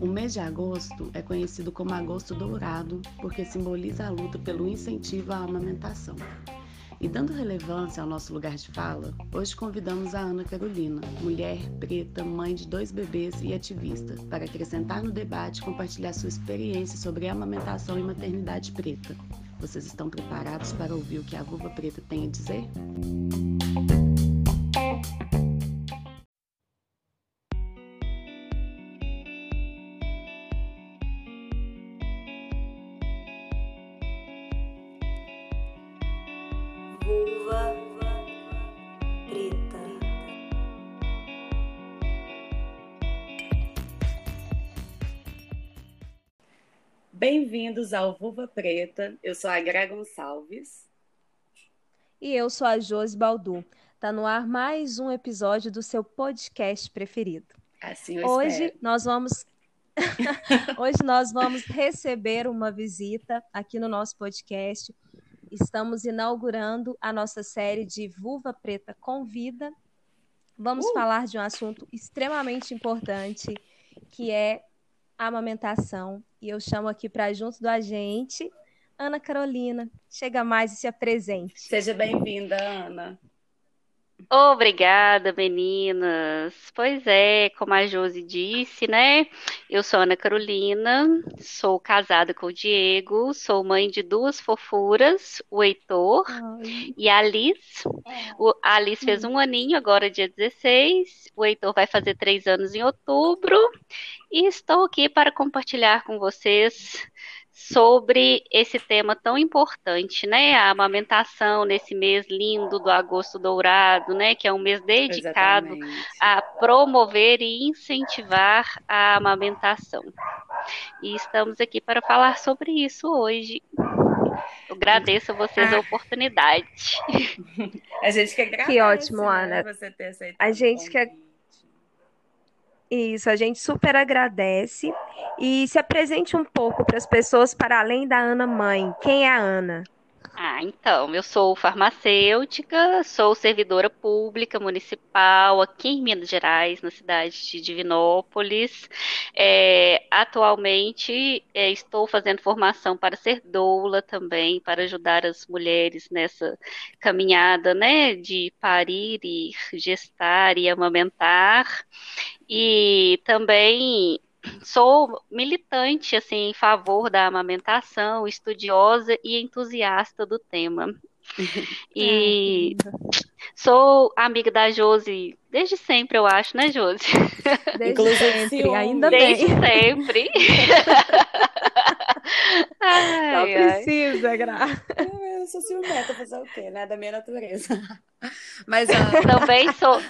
O mês de agosto é conhecido como Agosto Dourado porque simboliza a luta pelo incentivo à amamentação. E dando relevância ao nosso lugar de fala, hoje convidamos a Ana Carolina, mulher preta, mãe de dois bebês e ativista, para acrescentar no debate e compartilhar sua experiência sobre amamentação e maternidade preta. Vocês estão preparados para ouvir o que a vulva preta tem a dizer? Vulva Bem-vindos ao Vulva Preta. Eu sou a Gra Gonçalves. E eu sou a Josi Baldu. Tá no ar mais um episódio do seu podcast preferido. Assim eu Hoje espero. nós vamos Hoje nós vamos receber uma visita aqui no nosso podcast. Estamos inaugurando a nossa série de Vulva Preta Convida. Vamos Uh! falar de um assunto extremamente importante, que é amamentação. E eu chamo aqui para junto da gente Ana Carolina. Chega mais e se apresente. Seja bem-vinda, Ana. Obrigada, meninas. Pois é, como a Josi disse, né? Eu sou Ana Carolina, sou casada com o Diego, sou mãe de duas fofuras, o Heitor Ai, e a Alice. O- a Alice fez um aninho, agora dia 16. O Heitor vai fazer três anos em outubro. E estou aqui para compartilhar com vocês sobre esse tema tão importante, né? A amamentação nesse mês lindo do Agosto Dourado, né? Que é um mês dedicado Exatamente. a promover e incentivar a amamentação. E estamos aqui para falar sobre isso hoje. Eu agradeço a vocês a Ah. oportunidade. A gente que agradece, Que ótimo, né, Ana. Você ter aceitado A gente que-. Isso, a gente super agradece. E se apresente um pouco para as pessoas para além da Ana Mãe. Quem é a Ana? Ah, então, eu sou farmacêutica, sou servidora pública municipal aqui em Minas Gerais, na cidade de Divinópolis. É, atualmente é, estou fazendo formação para ser doula também, para ajudar as mulheres nessa caminhada, né, de parir e gestar e amamentar. E também sou militante assim em favor da amamentação, estudiosa e entusiasta do tema. E sou amiga da Josi desde sempre, eu acho, né, Josi? Desde Inclusive, sempre, ainda Desde bem. sempre. Ai, Não precisa, Gra. Eu sou ciumenta, fazer o quê, né? Da minha natureza. Mas, Também sou,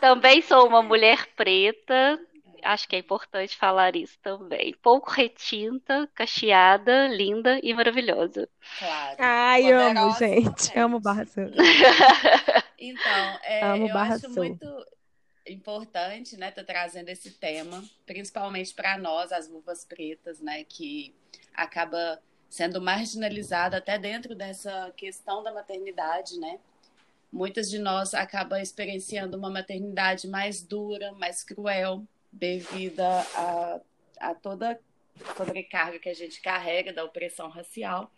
também sou uma mulher preta. Acho que é importante falar isso também. Pouco retinta, cacheada, linda e maravilhosa. claro. Ai, amo, Poderosa gente. mulher. Amo Barra Santa. Então, é, Amo eu Barra acho Sul. muito importante, né, estar trazendo esse tema, principalmente para nós, as vulvas pretas, né, que acaba sendo marginalizada até dentro dessa questão da maternidade, né? Muitas de nós acabam experienciando uma maternidade mais dura, mais cruel, devido a, a toda sobrecarga que a gente carrega da opressão racial.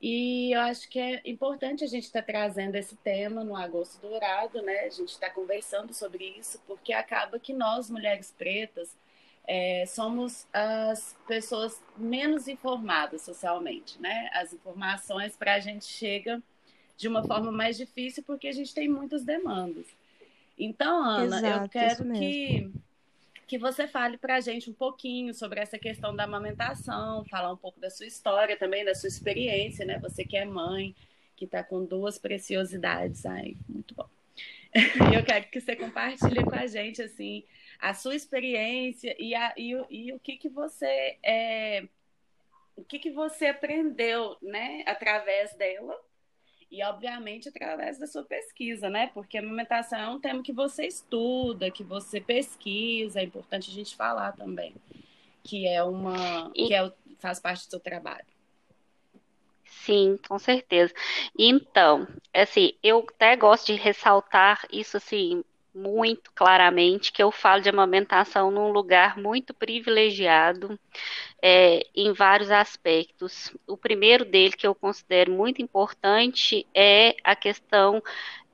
E eu acho que é importante a gente estar trazendo esse tema no Agosto Dourado, né? A gente está conversando sobre isso, porque acaba que nós, mulheres pretas, é, somos as pessoas menos informadas socialmente, né? As informações para a gente chega de uma forma mais difícil porque a gente tem muitas demandas. Então, Ana, eu Exato, quero isso mesmo. que que você fale para a gente um pouquinho sobre essa questão da amamentação, falar um pouco da sua história também, da sua experiência, né? Você que é mãe, que está com duas preciosidades, ai, muito bom. Eu quero que você compartilhe com a gente assim a sua experiência e, a, e, o- e o que que você é, o que que você aprendeu, né, através dela e, obviamente, através da sua pesquisa, né? Porque a amamentação é um tema que você estuda, que você pesquisa, é importante a gente falar também, que é uma, E- que é, faz parte do seu trabalho. Sim, com certeza. Então, assim, eu até gosto de ressaltar isso assim, muito claramente que eu falo de amamentação num lugar muito privilegiado é, em vários aspectos. O primeiro dele que eu considero muito importante é a questão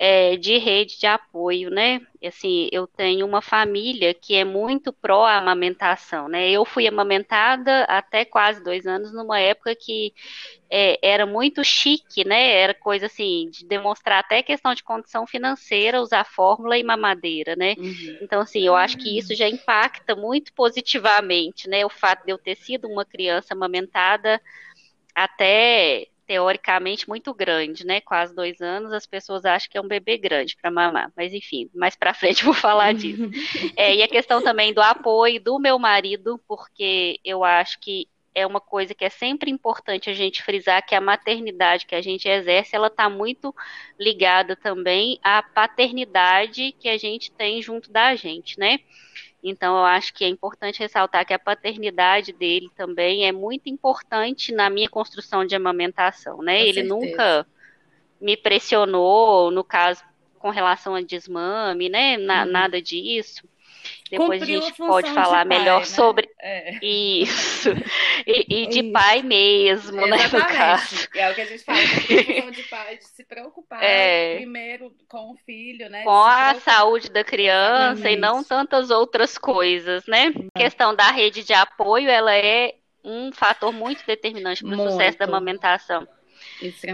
é, de rede de apoio, né? Assim, eu tenho uma família que é muito pró-amamentação, né? Eu fui amamentada até quase dois anos, numa época que é, era muito chique, né? Era coisa assim, de demonstrar até questão de condição financeira, usar fórmula e mamadeira, né? Uhum. Então, assim, eu acho que isso já impacta muito positivamente, né? O fato de eu ter sido uma criança amamentada até teoricamente muito grande, né? Quase dois anos, as pessoas acham que é um bebê grande para mamar. Mas enfim, mais para frente vou falar disso. É, e a questão também do apoio do meu marido, porque eu acho que é uma coisa que é sempre importante a gente frisar que a maternidade que a gente exerce, ela está muito ligada também à paternidade que a gente tem junto da gente, né? Então, eu acho que é importante ressaltar que a paternidade dele também é muito importante na minha construção de amamentação, né? Com Ele certeza. nunca me pressionou, no caso, com relação a desmame, né? Na, uhum. Nada disso. Depois Cumpriu a gente a pode falar pai, melhor né? sobre é. isso. E, e de isso. pai mesmo, Exatamente. né? No caso. É o que a gente fala, a de pai, de se preocupar é. primeiro com o filho, né? Com a saúde da criança Exatamente. e não tantas outras coisas, né? A questão da rede de apoio, ela é um fator muito determinante para o sucesso da amamentação.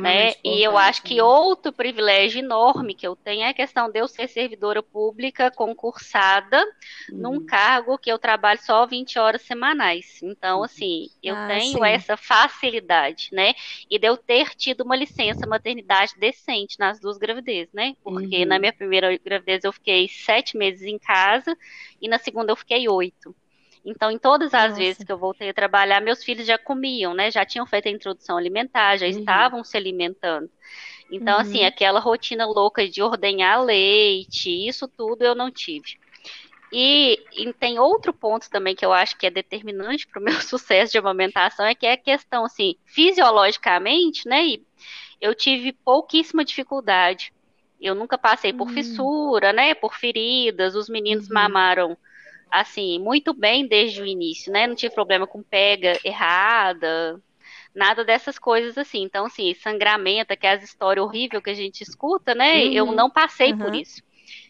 Né? E eu acho que outro privilégio enorme que eu tenho é a questão de eu ser servidora pública concursada uhum. num cargo que eu trabalho só 20 horas semanais. Então, uhum. assim, eu ah, tenho sim. essa facilidade, né? E de eu ter tido uma licença maternidade decente nas duas gravidezes, né? Porque uhum. na minha primeira gravidez eu fiquei sete meses em casa e na segunda eu fiquei oito. Então, em todas as Nossa. vezes que eu voltei a trabalhar, meus filhos já comiam, né? Já tinham feito a introdução alimentar, já uhum. estavam se alimentando. Então, assim, uhum. assim, aquela rotina louca de ordenhar leite, isso tudo eu não tive. E, e, tem outro ponto também que eu acho que é determinante para o meu sucesso de amamentação, é que é a questão, assim, fisiologicamente, né? eu tive pouquíssima dificuldade. Eu nunca passei por hum. fissura, né? Por feridas. Os meninos uhum. mamaram assim, muito bem desde o início, né? Não tive problema com pega errada, nada dessas coisas assim. Então, assim, sangramento, que é as histórias horríveis que a gente escuta, né? Uhum. Eu não passei uhum. por isso.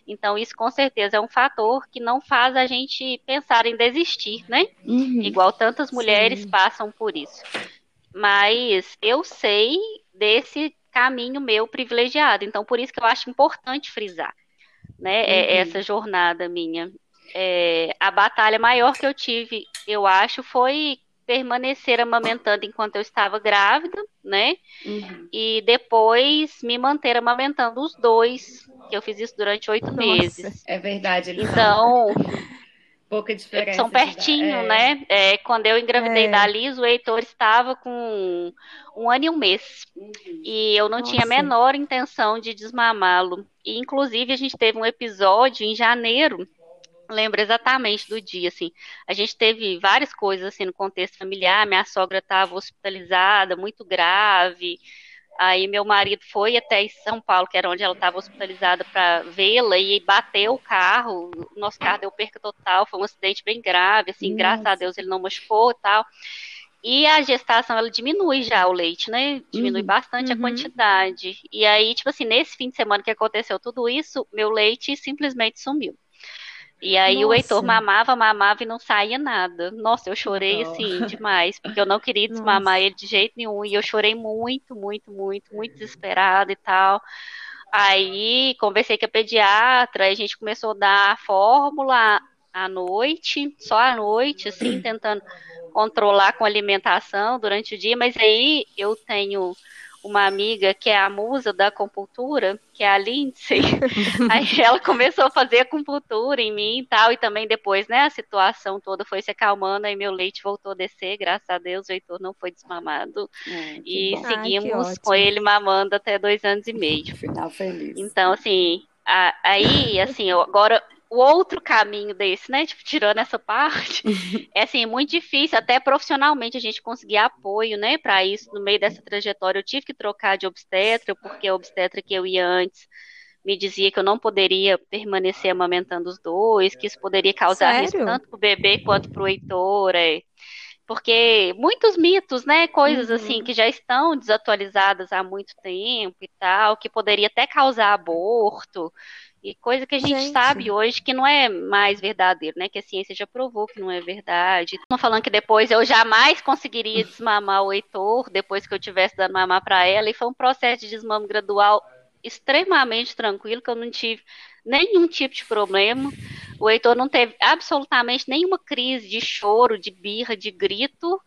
Então, isso com certeza é um fator que não faz a gente pensar em desistir, né? Uhum. Igual tantas mulheres Sim. passam por isso. Mas eu sei desse caminho meu privilegiado. Então, por isso que eu acho importante frisar, né? É uhum. Essa jornada minha é, a batalha maior que eu tive, eu acho, foi permanecer amamentando enquanto eu estava grávida, né? Uhum. E depois me manter amamentando os dois, que eu fiz isso durante oito meses. É verdade. Então, pouca diferença. São pertinho, é. né? É, quando eu engravidei é. da Liz, o Heitor estava com um ano e um mês. Uhum. E eu não Nossa. tinha a menor intenção de desmamá-lo. E, inclusive, a gente teve um episódio em janeiro lembro exatamente do dia, assim. A gente teve várias coisas, assim, no contexto familiar. Minha sogra estava hospitalizada, muito grave. Aí meu marido foi até São Paulo, que era onde ela estava hospitalizada, para vê-la e bateu o carro. O nosso carro deu perca total, foi um acidente bem grave, assim, Nossa. graças a Deus ele não machucou e tal. E a gestação, ela diminui já o leite, né? Diminui uhum. bastante uhum. a quantidade. E aí, tipo assim, nesse fim de semana que aconteceu tudo isso, meu leite simplesmente sumiu. E aí Nossa. o Heitor mamava, mamava e não saía nada. Nossa, eu chorei assim demais, porque eu não queria desmamar Nossa. ele de jeito nenhum. E eu chorei muito, muito, muito, muito desesperada e tal. Aí conversei com a pediatra, a gente começou a dar a fórmula à noite, só à noite, assim, tentando controlar com alimentação durante o dia, mas aí eu tenho uma amiga que é a musa da acupuntura, que é a Lindsay. Aí ela começou a fazer acupuntura em mim e tal, e também depois, né, a situação toda foi se acalmando, aí meu leite voltou a descer, graças a Deus o Heitor não foi desmamado. É, e bom. seguimos Ai, com ele mamando até dois anos e meio. Final feliz. Então, assim, a, aí, assim, eu, agora o outro caminho desse, né? Tipo, tirando essa parte, é assim, muito difícil, até profissionalmente, a gente conseguir apoio, né, para isso no meio dessa trajetória. Eu tive que trocar de obstetra, porque a obstetra que eu ia antes me dizia que eu não poderia permanecer amamentando os dois, que isso poderia causar Sério? risco tanto para o bebê quanto para o Heitor. É. Porque muitos mitos, né? Coisas Uhum. assim que já estão desatualizadas há muito tempo e tal, que poderia até causar aborto. E coisa que a gente, Gente. sabe hoje que não é mais verdadeiro, né? Que a ciência já provou que não é verdade. Não falando que depois eu jamais conseguiria desmamar o Heitor, depois que eu tivesse dando mamar para ela, e foi um processo de desmame gradual extremamente tranquilo, que eu não tive nenhum tipo de problema. O Heitor não teve absolutamente nenhuma crise de choro, de birra, de grito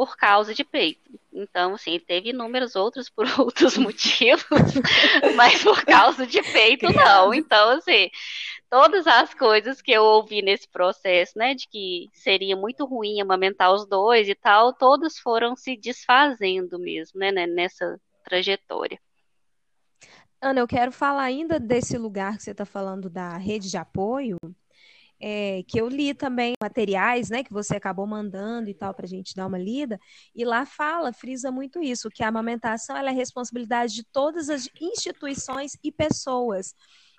por causa de peito. Então, assim, teve inúmeros outros por outros motivos, mas por causa de peito, não. Então, assim, todas as coisas que eu ouvi nesse processo, né, de que seria muito ruim amamentar os dois e tal, todas foram se desfazendo mesmo, né, né, nessa trajetória. Ana, eu quero falar ainda desse lugar que você está falando da rede de apoio, é, que eu li também materiais, né, que você acabou mandando e tal para a gente dar uma lida, e lá fala, frisa muito isso, que a amamentação é responsabilidade de todas as instituições e pessoas,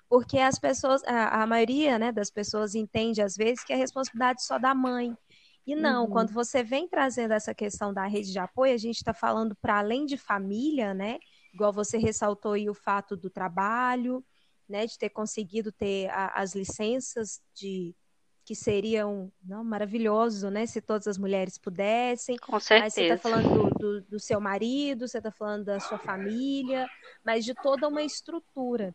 porque as pessoas, a, a maioria, né, das pessoas entende às vezes que é responsabilidade só da mãe. E não, Uhum. quando você vem trazendo essa questão da rede de apoio, a gente está falando para além de família, né? igual você ressaltou aí o fato do trabalho, né, de ter conseguido ter a, as licenças de que seriam não, maravilhoso, né, se todas as mulheres pudessem. Com Aí você está certeza. falando do, do, do seu marido, você está falando da sua família, mas de toda uma estrutura.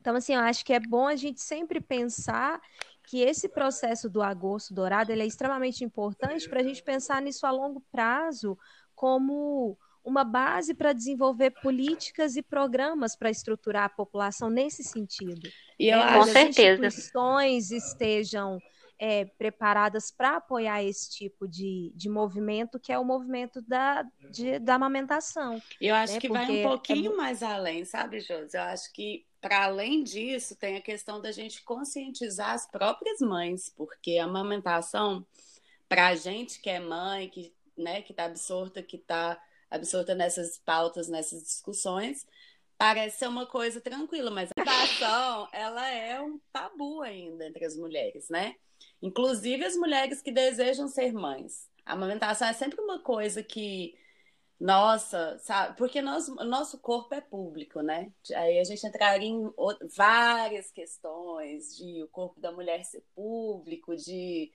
Então, assim, eu acho que é bom a gente sempre pensar que esse processo do agosto dourado ele é extremamente importante para a gente pensar nisso a longo prazo como uma base para desenvolver políticas e programas para estruturar a população nesse sentido. E eu né? Com as certeza. instituições estejam é, preparadas para apoiar esse tipo de, de movimento, que é o movimento da, de, da amamentação. Eu acho né? que vai Porque um é pouquinho mu- mais além, sabe, Josi? Eu acho que, para além disso, tem a questão da gente conscientizar as próprias mães, porque a amamentação, para a gente que é mãe, que né, que está absorta, que está absorta nessas pautas, nessas discussões, parece ser uma coisa tranquila, mas a amamentação, ela é um tabu ainda entre as mulheres, né? Inclusive as mulheres que desejam ser mães. A amamentação é sempre uma coisa que nossa, sabe? Porque nós, nosso corpo é público, né? Aí a gente entraria em o- várias questões de o corpo da mulher ser público, de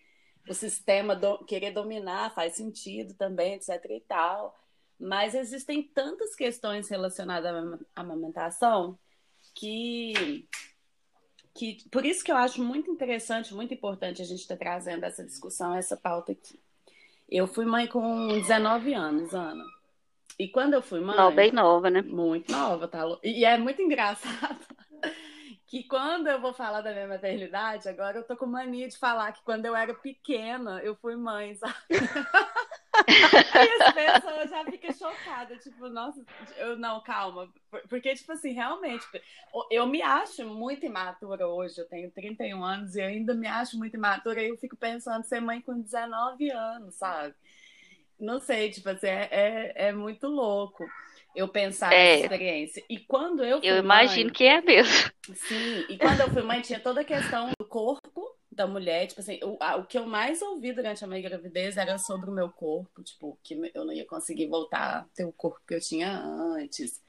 o sistema do- querer dominar, faz sentido também, etc e tal. Mas existem tantas questões relacionadas à ama- à amamentação que, que por isso que eu acho muito interessante, muito importante a gente estar trazendo essa discussão, essa pauta aqui. Eu fui mãe com 19 anos, Ana. E quando eu fui mãe, Não, bem nova, né? muito nova, tá? E é muito engraçado que quando eu vou falar da minha maternidade, agora eu tô com mania de falar que quando eu era pequena, eu fui mãe, sabe? E as pessoas já ficam chocadas, tipo, nossa, eu não, calma. Por- Porque, tipo assim, realmente, eu me acho muito imatura hoje, eu tenho 31 anos e eu ainda me acho muito imatura, e eu fico pensando ser mãe com 19 anos, sabe? Não sei, tipo assim, é, é, é muito louco eu pensar É. nessa experiência. E quando eu fui Eu imagino mãe, que é mesmo. Sim, e quando eu fui mãe, tinha toda a questão do corpo da mulher. Tipo assim, o, a- o que eu mais ouvi durante a minha gravidez era sobre o meu corpo, tipo, que eu não ia conseguir voltar a ter o corpo que eu tinha antes.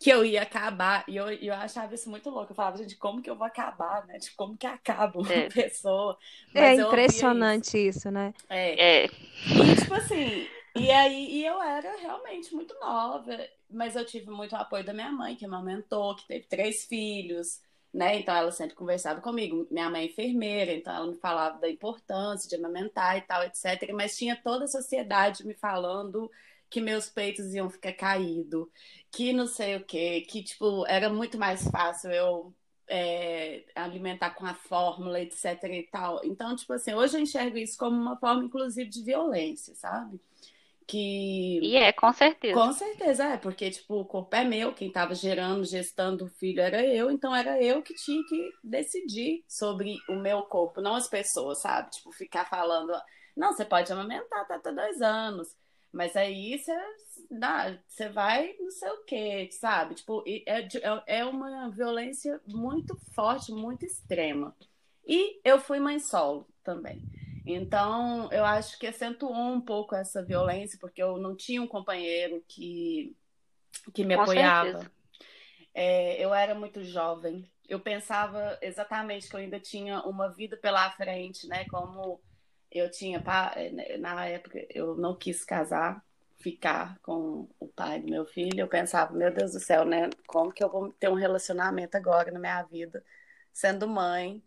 Que eu ia acabar. E eu, eu achava isso muito louco. Eu falava, gente, como que eu vou acabar, né? Tipo, como que acaba uma É. pessoa? É Mas ouvia impressionante isso, né? isso. É. É, E, tipo assim, e aí e eu era realmente muito nova, mas eu tive muito apoio da minha mãe, que amamentou, que teve três filhos, né? Então ela sempre conversava comigo. Minha mãe é enfermeira, então ela me falava da importância de amamentar e tal, etc. Mas tinha toda a sociedade me falando que meus peitos iam ficar caídos, que não sei o quê, que, tipo, era muito mais fácil eu é, alimentar com a fórmula, etc e tal. Então, tipo assim, hoje eu enxergo isso como uma forma, inclusive, de violência, sabe? Que. e é, com certeza. Com certeza, é, porque, tipo, o corpo é meu, quem tava gerando, gestando o filho era eu, então era eu que tinha que decidir sobre o meu corpo, não as pessoas, sabe? Tipo, ficar falando, não, você pode amamentar até dois anos. Mas aí você, você vai não sei o quê, sabe? Tipo, é, é, é uma violência muito forte, muito extrema. E eu fui mãe solo também. Então, eu acho que acentuou um pouco essa violência, porque eu não tinha um companheiro que, que me Com apoiava. É, eu era muito jovem. Eu pensava exatamente que eu ainda tinha uma vida pela frente, né? Como eu tinha, na época, eu não quis casar, ficar com o pai do meu filho. Eu pensava, meu Deus do céu, né? Como que eu vou ter um relacionamento agora na minha vida, sendo mãe?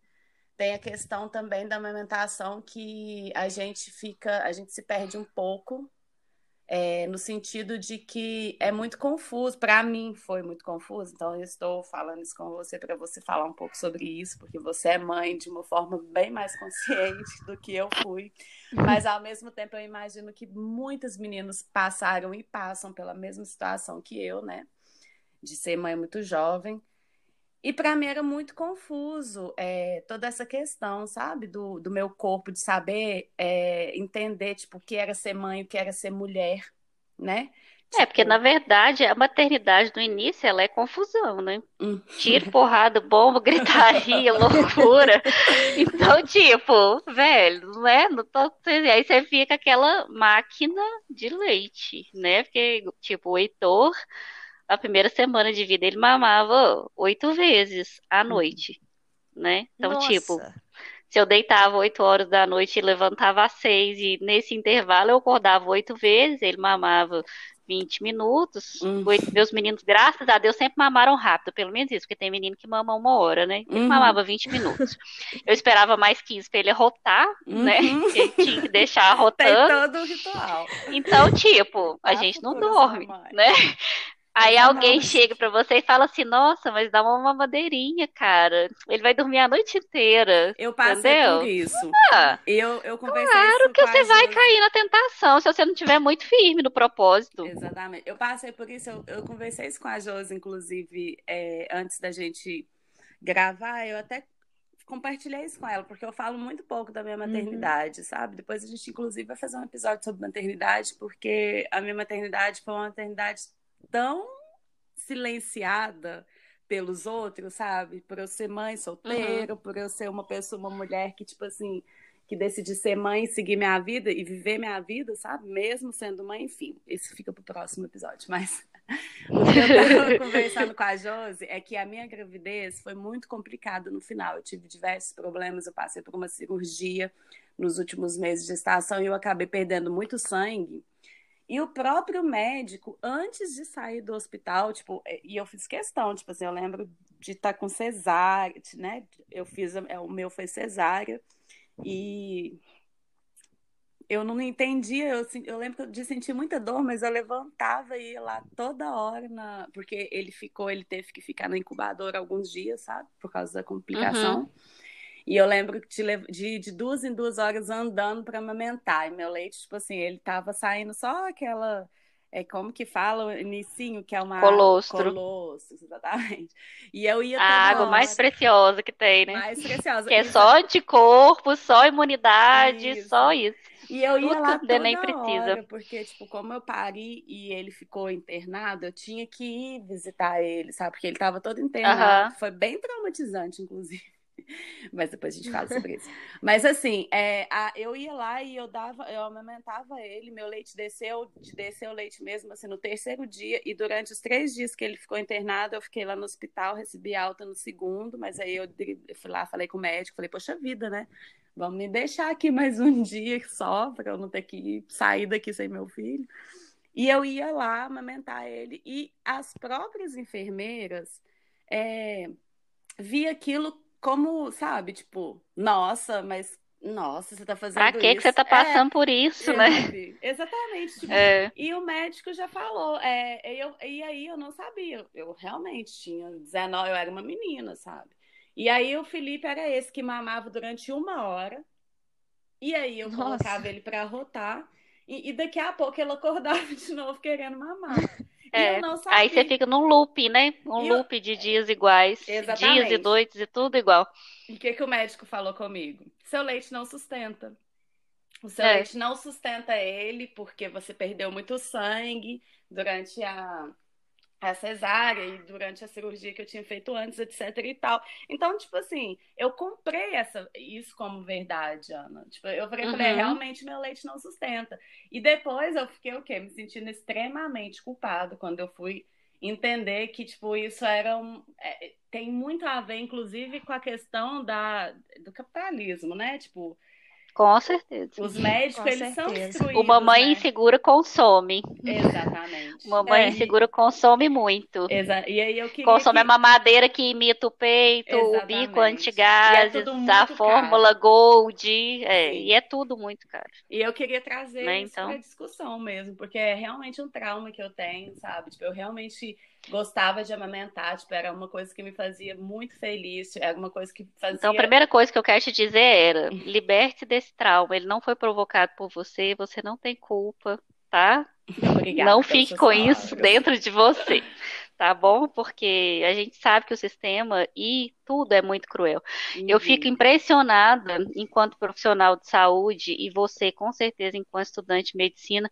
Tem a questão também da amamentação que a gente fica, a gente se perde um pouco, é, no sentido de que é muito confuso. Para mim foi muito confuso, então eu estou falando isso com você para você falar um pouco sobre isso, porque você é mãe de uma forma bem mais consciente do que eu fui. Mas ao mesmo tempo eu imagino que muitos meninos passaram e passam pela mesma situação que eu, né? De ser mãe muito jovem. E para mim era muito confuso é, toda essa questão, sabe? Do, do meu corpo, de saber é, entender, tipo, o que era ser mãe, o que era ser mulher, né? É, porque na verdade a maternidade no início ela é confusão, né? Hum. Tiro, porrada, bomba, gritaria, loucura. Então, tipo, velho, não é? Não tô... Aí você fica aquela máquina de leite, né? Porque, tipo, o Heitor a primeira semana de vida ele mamava oito vezes à uhum. noite, né? Então, Nossa. tipo, se eu deitava oito horas da noite e levantava às seis, e nesse intervalo eu acordava oito vezes, ele mamava 20 minutos. Uhum. Meus meninos, graças a Deus, sempre mamaram rápido, pelo menos isso, porque tem menino que mama uma hora, né? Ele uhum. mamava 20 minutos. Eu esperava mais 15 para ele arrotar, né? uhum. né? Ele tinha que deixar arrotando. Tem todo o ritual. Então, tipo, a gente não dorme, né? Aí alguém chega para você e fala assim: Nossa, mas dá uma mamadeirinha, cara. Ele vai dormir a noite inteira. Eu passei entendeu? por isso. Ah, eu, eu conversei Claro que você vai cair na tentação se você não estiver muito firme no propósito. Exatamente. Eu passei por isso, eu, eu conversei isso com a Josi, inclusive, é, antes da gente gravar. Eu até compartilhei isso com ela, porque eu falo muito pouco da minha uhum. maternidade, uhum. sabe? Depois a gente, inclusive, vai fazer um episódio sobre maternidade, porque a minha maternidade foi uma maternidade tão silenciada pelos outros, sabe? Por eu ser mãe solteira, uhum. por eu ser uma pessoa, uma mulher que, tipo assim, que decidi ser mãe, seguir minha vida e viver minha vida, sabe? Mesmo sendo mãe, enfim, isso fica pro próximo episódio. Mas o que eu tava conversando com a Josi é que a minha gravidez foi muito complicada no final. Eu tive diversos problemas, eu passei por uma cirurgia nos últimos meses de gestação e eu acabei perdendo muito sangue. E o próprio médico, antes de sair do hospital, tipo, é, e eu fiz questão, tipo assim, eu lembro de estar tá com cesárea, né? Eu fiz, é, o meu foi cesárea, e eu não entendia, eu, eu lembro de sentir muita dor, mas eu levantava e ia lá toda hora, na, porque ele ficou, ele teve que ficar no incubador alguns dias, sabe? Por causa da complicação. Uhum. E eu lembro de, de, de duas em duas horas andando para amamentar. E meu leite, tipo assim, ele tava saindo só aquela. É como que fala o inicinho, que é uma colostro. colostro, exatamente. E eu ia A água hora, mais preciosa que tem, né? Mais preciosa. Que é só anticorpo, só imunidade, isso. só isso. E eu ia Tudo lá toda nem precisa. Hora, porque, tipo, como eu pari e ele ficou internado, eu tinha que ir visitar ele, sabe? Porque ele tava todo internado. Foi bem traumatizante, inclusive. Mas depois a gente fala sobre isso. Mas assim, é, a, eu ia lá e eu dava, eu amamentava ele, meu leite desceu, desceu o leite mesmo, assim, no terceiro dia, e durante os três dias que ele ficou internado, eu fiquei lá no hospital, recebi alta no segundo, mas aí eu, eu fui lá, falei com o médico, falei, poxa vida, né? Vamos me deixar aqui mais um dia só, para eu não ter que sair daqui sem meu filho. E eu ia lá amamentar ele, e as próprias enfermeiras é, via aquilo como, sabe, tipo, nossa, mas nossa, você tá fazendo pra que isso. que você tá passando é, por isso, né? Exatamente. Tipo, é. E o médico já falou. É, eu, e aí eu não sabia. Eu realmente tinha 19, eu era uma menina, sabe? E aí o Felipe era esse que mamava durante uma hora. E aí eu Nossa. colocava ele para rotar. E, e, daqui a pouco ele acordava de novo querendo mamar. É, aí você fica num loop, né? Um eu... loop de dias iguais. Exatamente. Dias e noites e tudo igual. E o que, que o médico falou comigo? Seu leite não sustenta. o seu é. leite não sustenta ele porque você perdeu muito sangue durante a, a cesárea e durante a cirurgia que eu tinha feito antes, etc e tal. Então, tipo assim, eu comprei essa, isso como verdade, Ana. Tipo, eu falei, uhum. falei, realmente meu leite não sustenta. E depois eu fiquei o quê? Me sentindo extremamente culpado quando eu fui entender que, tipo, isso era um, é, tem muito a ver, inclusive, com a questão da, do capitalismo, né? Tipo, com certeza. Os médicos, Com eles certeza. são destruídos. O mamãe né? insegura consome. Exatamente. mamãe é. insegura consome muito. Exa e aí eu consome que... a mamadeira que imita o peito, Exatamente. o bico antigases, é a fórmula caro. Gold. É, e é tudo muito caro. E eu queria trazer né? isso então... para discussão mesmo, porque é realmente um trauma que eu tenho, sabe? Tipo, eu realmente gostava de amamentar, tipo, era uma coisa que me fazia muito feliz, era uma coisa que fazia... Então, a primeira coisa que eu quero te dizer era, liberte desse trauma, ele não foi provocado por você, você não tem culpa, tá? Obrigada não fique com palavras. isso dentro de você tá bom? Porque a gente sabe que o sistema e tudo é muito cruel. Uhum. Eu fico impressionada enquanto profissional de saúde e você, com certeza, enquanto estudante de medicina,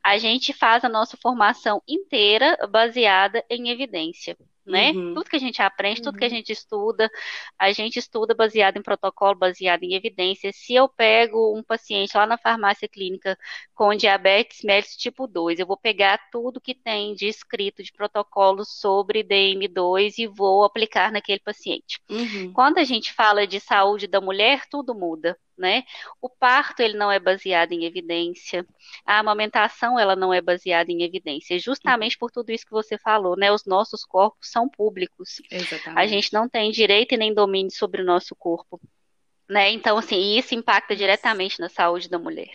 a gente faz a nossa formação inteira baseada em evidência né? Uhum. Tudo que a gente aprende, tudo uhum. que a uhum. gente estuda, a gente estuda baseado em protocolo, baseado em evidência. Se eu pego um paciente lá na farmácia clínica com diabetes mellitus tipo 2, eu vou pegar tudo que tem de escrito de protocolo sobre DM2 e vou aplicar naquele paciente. Uhum. Quando a gente fala de saúde da mulher, tudo muda né? O parto ele não é baseado em evidência, a amamentação ela não é baseada em evidência, justamente uhum. por tudo isso que você falou, né? Os nossos corpos são públicos. Exatamente. A gente não tem direito e nem domínio sobre o nosso corpo. Né? Então, assim, isso impacta diretamente na saúde da mulher.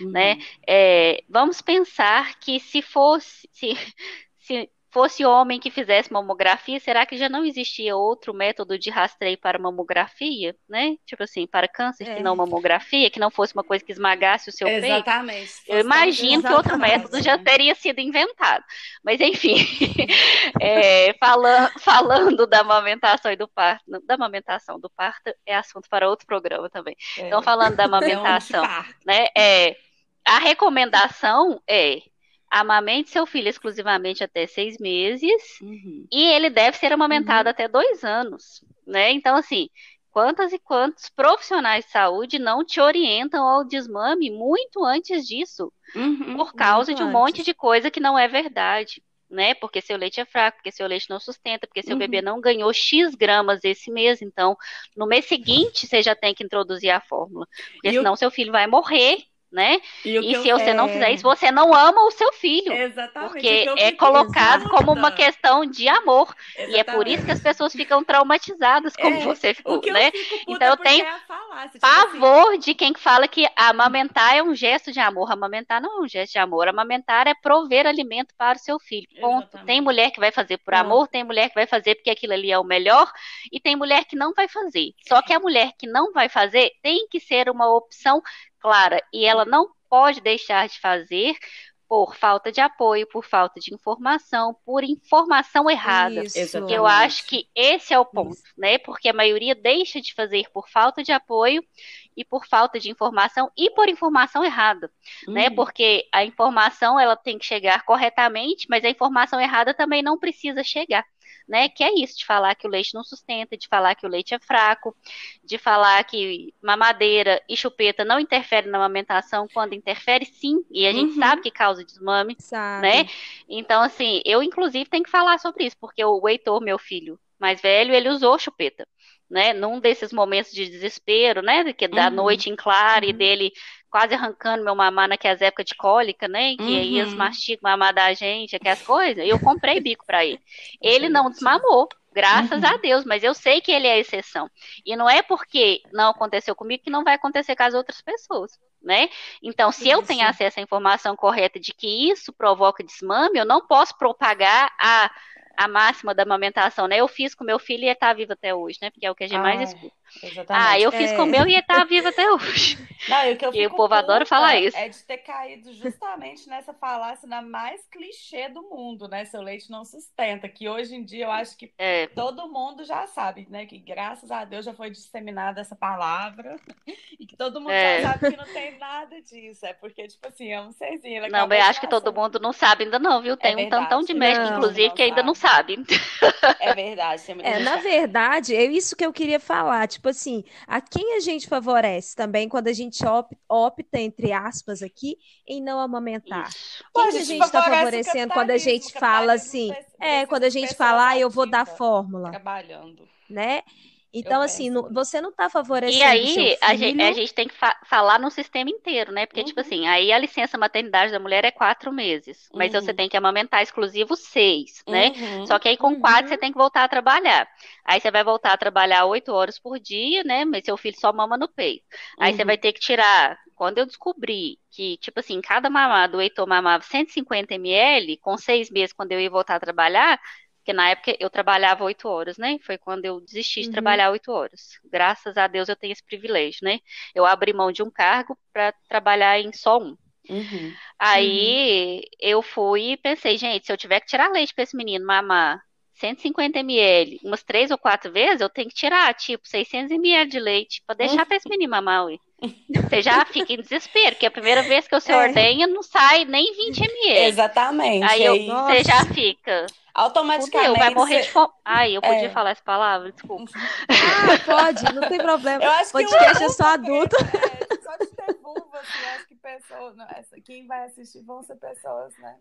Né? Uhum. Né? É, vamos pensar que se fosse, se, se fosse homem que fizesse mamografia, será que já não existia outro método de rastreio para mamografia, né? Tipo assim, para câncer é. que não mamografia, que não fosse uma coisa que esmagasse o seu Exatamente. peito? Eu imagino que outro método já teria sido inventado. Mas enfim, é, falando, falando da amamentação e do parto, da amamentação do parto é assunto para outro programa também. É. Então falando da amamentação, né? É, a recomendação é amamente seu filho exclusivamente até seis meses uhum. e ele deve ser amamentado uhum. até dois anos, né? Então, assim, quantas e quantos profissionais de saúde não te orientam ao desmame muito antes disso, uhum, por causa de um antes. monte de coisa que não é verdade. Né? Porque seu leite é fraco, porque seu leite não sustenta, porque seu bebê uhum. não ganhou X gramas esse mês, então no mês seguinte você já tem que introduzir a fórmula. Porque e senão o... seu filho vai morrer né? E, e se eu, você é... não fizer isso, você não ama o seu filho. Exatamente. Porque é colocado como uma questão de amor. Exatamente. E é por isso que as pessoas ficam traumatizadas, como é, você ficou, né? Eu então eu tenho é tipo pavor assim. de quem fala que amamentar é um gesto de amor. Amamentar não é um gesto de amor. Amamentar é prover alimento para o seu filho. Ponto. Tem mulher que vai fazer por amor, tem mulher que vai fazer porque aquilo ali é o melhor, e tem mulher que não vai fazer. Só que a mulher que não vai fazer tem que ser uma opção clara e ela não pode deixar de fazer por falta de apoio, por falta de informação, por informação errada. Isso, eu acho que esse é o ponto, Isso. né? Porque a maioria deixa de fazer por falta de apoio e por falta de informação e por informação errada, né? uhum. né? Porque a informação ela tem que chegar corretamente, mas a informação errada também não precisa chegar né? Que é isso, de falar que o leite não sustenta, de falar que o leite é fraco, de falar que mamadeira e chupeta não interferem na amamentação, quando interfere sim, e a gente uhum. sabe que causa desmame, sabe. né? Então, assim, eu inclusive tenho que falar sobre isso, porque o Heitor, meu filho mais velho, ele usou chupeta. Né, num desses momentos de desespero, né, que da uhum. noite em claro uhum. e dele quase arrancando meu mamar naquelas épocas de cólica, né? Que uhum. aí eles mastigam mamar da gente, aquelas coisas. Eu comprei bico para ele. Ele não desmamou, graças uhum. a Deus, mas eu sei que ele é exceção. E não é porque não aconteceu comigo que não vai acontecer com as outras pessoas. Né? Então, se isso. eu tenho acesso à informação correta de que isso provoca desmame, eu não posso propagar a a máxima da amamentação, né? Eu fiz com meu filho e ele tá vivo até hoje, né? Porque é o que a gente ah, mais escuta. Exatamente. Ah, eu fiz é. com o meu e ele tá vivo até hoje. Não, e o que eu e o povo adora falar isso. É de ter caído justamente nessa falácia na mais clichê do mundo, né? Seu leite não sustenta. Que hoje em dia eu acho que é. todo mundo já sabe, né? Que graças a Deus já foi disseminada essa palavra. E que todo mundo é. já sabe que não tem nada disso. É porque, tipo assim, é um serzinho. Não, eu acho que todo mundo não sabe ainda não, viu? Tem é um tantão de médico, não, inclusive, não que ainda não sabe. É verdade. É, na verdade, é isso que eu queria falar. Tipo assim, a quem a gente favorece também quando a gente opta, entre aspas, aqui, em não amamentar? Quem a gente está favorecendo quando a gente fala assim? É, quando a gente fala, ah, eu vou dar fórmula. Trabalhando. Né? Então, assim, você não está favorecendo. E aí, a gente, a gente, tem que fa falar no sistema inteiro, né? Porque, tipo uhum. tipo assim, aí a licença maternidade da mulher é quatro meses, mas uhum. você tem que amamentar exclusivo seis, né? Uhum. Só que aí com quatro você uhum. tem que voltar a trabalhar. Aí você vai voltar a trabalhar oito horas por dia, né? Mas seu filho só mama no peito. Aí você uhum. vai ter que tirar. Quando eu descobri que, tipo assim, cada mamado o Heitor mamava 150 ml, com seis meses, quando eu ia voltar a trabalhar, porque na época eu trabalhava oito horas, né? Foi quando eu desisti de uhum. trabalhar oito horas. Graças a Deus eu tenho esse privilégio, né? Eu abri mão de um cargo para trabalhar em só um. Uhum. Aí uhum. eu fui e pensei, gente, se eu tiver que tirar leite para esse menino mamar 150 ml umas três ou quatro vezes, eu tenho que tirar, tipo, 600 ml de leite para deixar para esse menino mamar, ué. Você já fica em desespero, que a primeira vez que você é. ordenha não sai nem 20 ml. Exatamente. Aí eu, você já fica. Automaticamente. Fudeu, vai morrer de fome. Ai, eu podia é. falar essa palavra, desculpa. Ah, pode, não tem problema. Eu acho Podcast que é só adulto. É, só de ter vulva, assim, acho que pessoas. Não, quem vai assistir vão ser pessoas, né?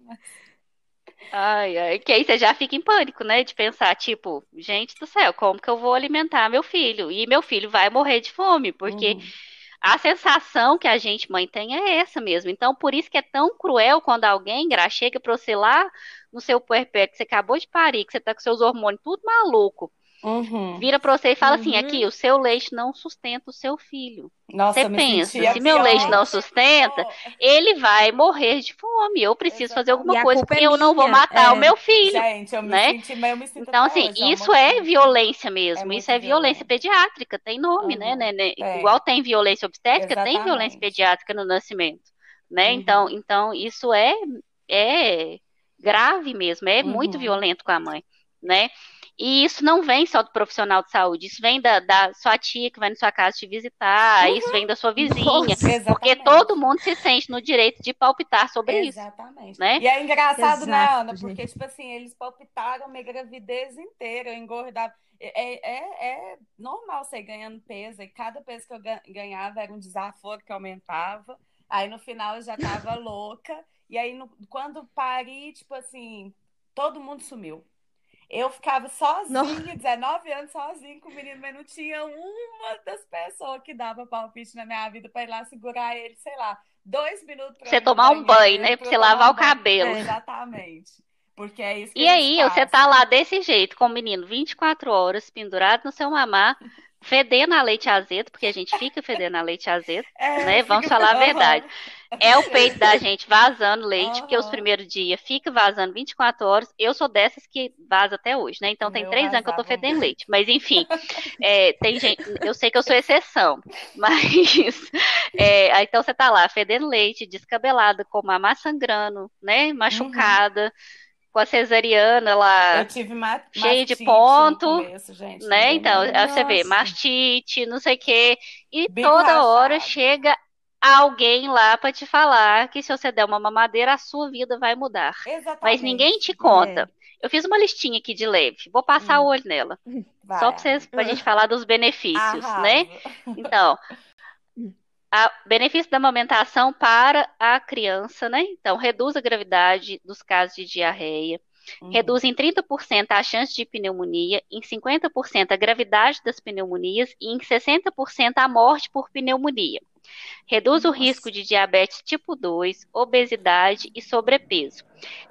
Ai, ai, que aí você já fica em pânico, né? De pensar, tipo, gente do céu, como que eu vou alimentar meu filho? E meu filho vai morrer de fome, porque. Uhum a sensação que a gente, mãe, tem é essa mesmo. Então, por isso que é tão cruel quando alguém chega para você lá no seu puerpério, que você acabou de parir, que você tá com seus hormônios tudo maluco, Uhum. Vira para você e fala assim, uhum. assim: aqui, o seu leite não sustenta o seu filho. Nossa, você pensa, se meu leite não sustenta, ele vai morrer de fome. Eu preciso fazer alguma coisa porque é eu não vou matar é. o meu filho. Gente, eu me né? Senti, eu me então, assim, hoje, isso é violência mesmo. É isso é violência pediátrica, tem nome, uhum. né? né, né? É. Igual tem violência obstétrica, Exatamente. tem violência pediátrica no nascimento. Né? Uhum. Então, então, isso é, é grave mesmo, é muito uhum. violento com a mãe. Né? E isso não vem só do profissional de saúde, isso vem da, da sua tia que vai na sua casa te visitar, uhum. isso vem da sua vizinha, Nossa, porque todo mundo se sente no direito de palpitar sobre exatamente. isso. Né? E é engraçado, né, Exato, né, Ana? Porque, tipo assim, eles palpitaram minha gravidez inteira, eu engordava. É, é, é normal você ganhando peso, e cada peso que eu ganhava era um desaforo que aumentava. Aí no final eu já tava louca. E aí, no, quando pari, tipo assim, todo mundo sumiu. Eu ficava sozinha, não. 19 anos sozinha com o menino, mas não tinha uma das pessoas que dava palpite na minha vida para ir lá segurar ele, sei lá, dois minutos para você tomar um banho, né? Para você lavar o cabelo. É, exatamente. Porque é isso que E aí, fazem. você tá lá desse jeito, com o menino 24 horas, pendurado no seu mamar, fedendo a leite azedo, porque a gente fica fedendo a leite azedo, é, né? Vamos falar a verdade. É o peito da gente vazando leite, uhum. porque os primeiros dias fica vazando 24 horas. Eu sou dessas que vaza até hoje, né? Então tem três anos que eu tô fedendo leite. Mas enfim, é, tem gente. Eu sei que eu sou exceção, mas é, então você tá lá fedendo leite, descabelada, com uma má sangrando, né? Machucada. Uhum com a cesariana lá cheia de ponto, começo, gente, né? Então, aí você vê mastite, não sei o quê, e Bem toda hora chega alguém lá para te falar que se você der uma mamadeira, a sua vida vai mudar. Exatamente. Mas ninguém te conta. É. Eu fiz uma listinha aqui de leve, vou passar hum. o olho nela. Vai. Só para a gente falar dos benefícios, Arrasa. né? Então, a benefício da amamentação para a criança, né? Então, reduz a gravidade dos casos de diarreia, uhum. reduz em 30% a chance de pneumonia, em 50% a gravidade das pneumonias e em 60% a morte por pneumonia. Reduz Nossa. o risco de diabetes tipo 2, obesidade e sobrepeso.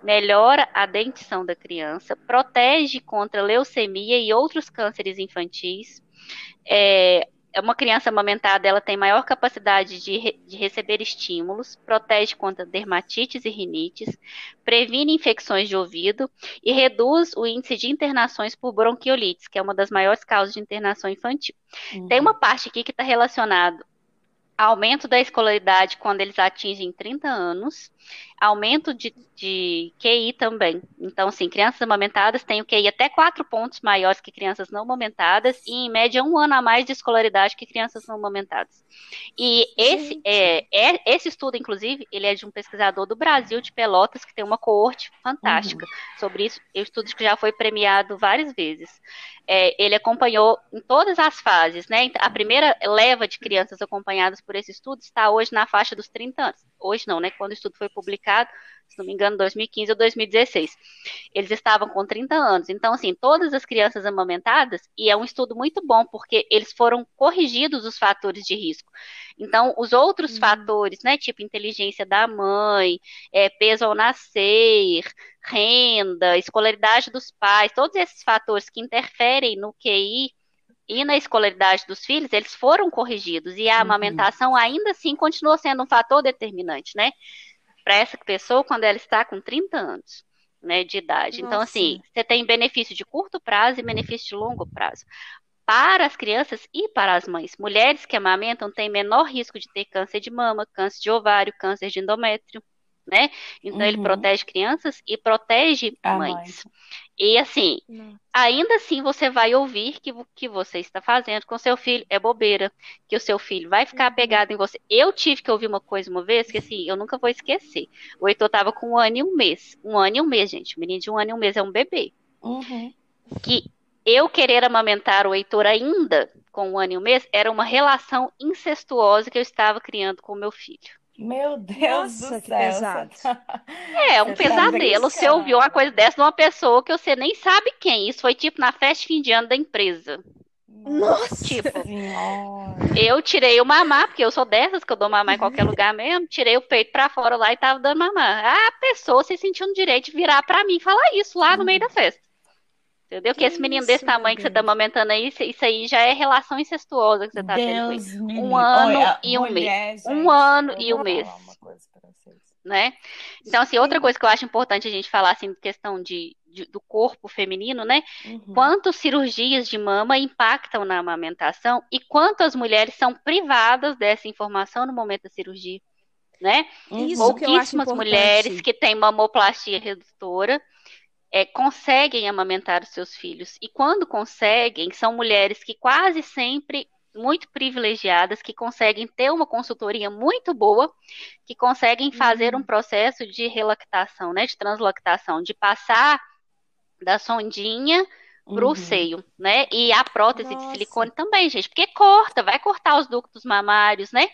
Melhora a dentição da criança, protege contra leucemia e outros cânceres infantis. É, uma criança amamentada ela tem maior capacidade de, re, de receber estímulos, protege contra dermatites e rinites, previne infecções de ouvido e reduz o índice de internações por bronquiolites, que é uma das maiores causas de internação infantil. Uhum. Tem uma parte aqui que está relacionado aumento da escolaridade quando eles atingem 30 anos, aumento de, de QI também. Então, sim, crianças amamentadas têm o QI até quatro pontos maiores que crianças não amamentadas e, em média, um ano a mais de escolaridade que crianças não amamentadas. E esse, é, é, esse estudo, inclusive, ele é de um pesquisador do Brasil, de Pelotas, que tem uma coorte fantástica uhum. sobre isso. É um estudo que já foi premiado várias vezes. É, ele acompanhou em todas as fases, né? A primeira leva de crianças acompanhadas por esse estudo está hoje na faixa dos 30 anos. Hoje não, né? Quando o estudo foi publicado, se não me engano, 2015 ou 2016. Eles estavam com 30 anos. Então, assim, todas as crianças amamentadas, e é um estudo muito bom, porque eles foram corrigidos os fatores de risco. Então, os outros uhum. fatores, né, tipo inteligência da mãe, é, peso ao nascer, renda, escolaridade dos pais, todos esses fatores que interferem no QI e na escolaridade dos filhos, eles foram corrigidos e a uhum. amamentação ainda assim continua sendo um fator determinante, né? Para essa pessoa quando ela está com 30 anos. Né, de idade. Nossa. Então, assim, você tem benefício de curto prazo e benefício de longo prazo. Para as crianças e para as mães, mulheres que amamentam têm menor risco de ter câncer de mama, câncer de ovário, câncer de endométrio, né? Então, uhum. ele protege crianças e protege a mães. Mãe. E assim, ainda assim você vai ouvir que o que você está fazendo com seu filho é bobeira, que o seu filho vai ficar apegado em você. Eu tive que ouvir uma coisa uma vez que assim, eu nunca vou esquecer. O Heitor tava com um ano e um mês. Um ano e um mês, gente. O menino de um ano e um mês é um bebê. Uhum. Que eu querer amamentar o Heitor ainda com um ano e um mês era uma relação incestuosa que eu estava criando com o meu filho. Meu Deus Nossa, do céu. Pesado. É, um você tá pesadelo. Tá você ouviu uma coisa dessa de uma pessoa que você nem sabe quem. Isso foi tipo na festa de fim de ano da empresa. Nossa! Tipo, eu tirei o mamar, porque eu sou dessas que eu dou mamar em qualquer lugar mesmo. Tirei o peito pra fora lá e tava dando mamar. A pessoa se sentiu no direito de virar pra mim e falar isso lá no meio da festa. Entendeu? Que, que esse menino desse tamanho que você tá amamentando aí, isso aí já é relação incestuosa que você tá Deus tendo. Um ano Olha, e um mês. Um ano e um mês. Né? Então, assim, outra coisa que eu acho importante a gente falar, assim, questão de, de do corpo feminino, né? Uhum. Quantas cirurgias de mama impactam na amamentação e quantas mulheres são privadas dessa informação no momento da cirurgia, né? Isso Pouquíssimas mulheres que têm mamoplastia redutora é, conseguem amamentar os seus filhos. E quando conseguem, são mulheres que quase sempre muito privilegiadas, que conseguem ter uma consultoria muito boa, que conseguem fazer um uhum. processo de relactação, né, de translactação, de passar da sondinha para o uhum. seio, né? E a prótese Nossa. de silicone também, gente, porque corta, vai cortar os ductos mamários, né?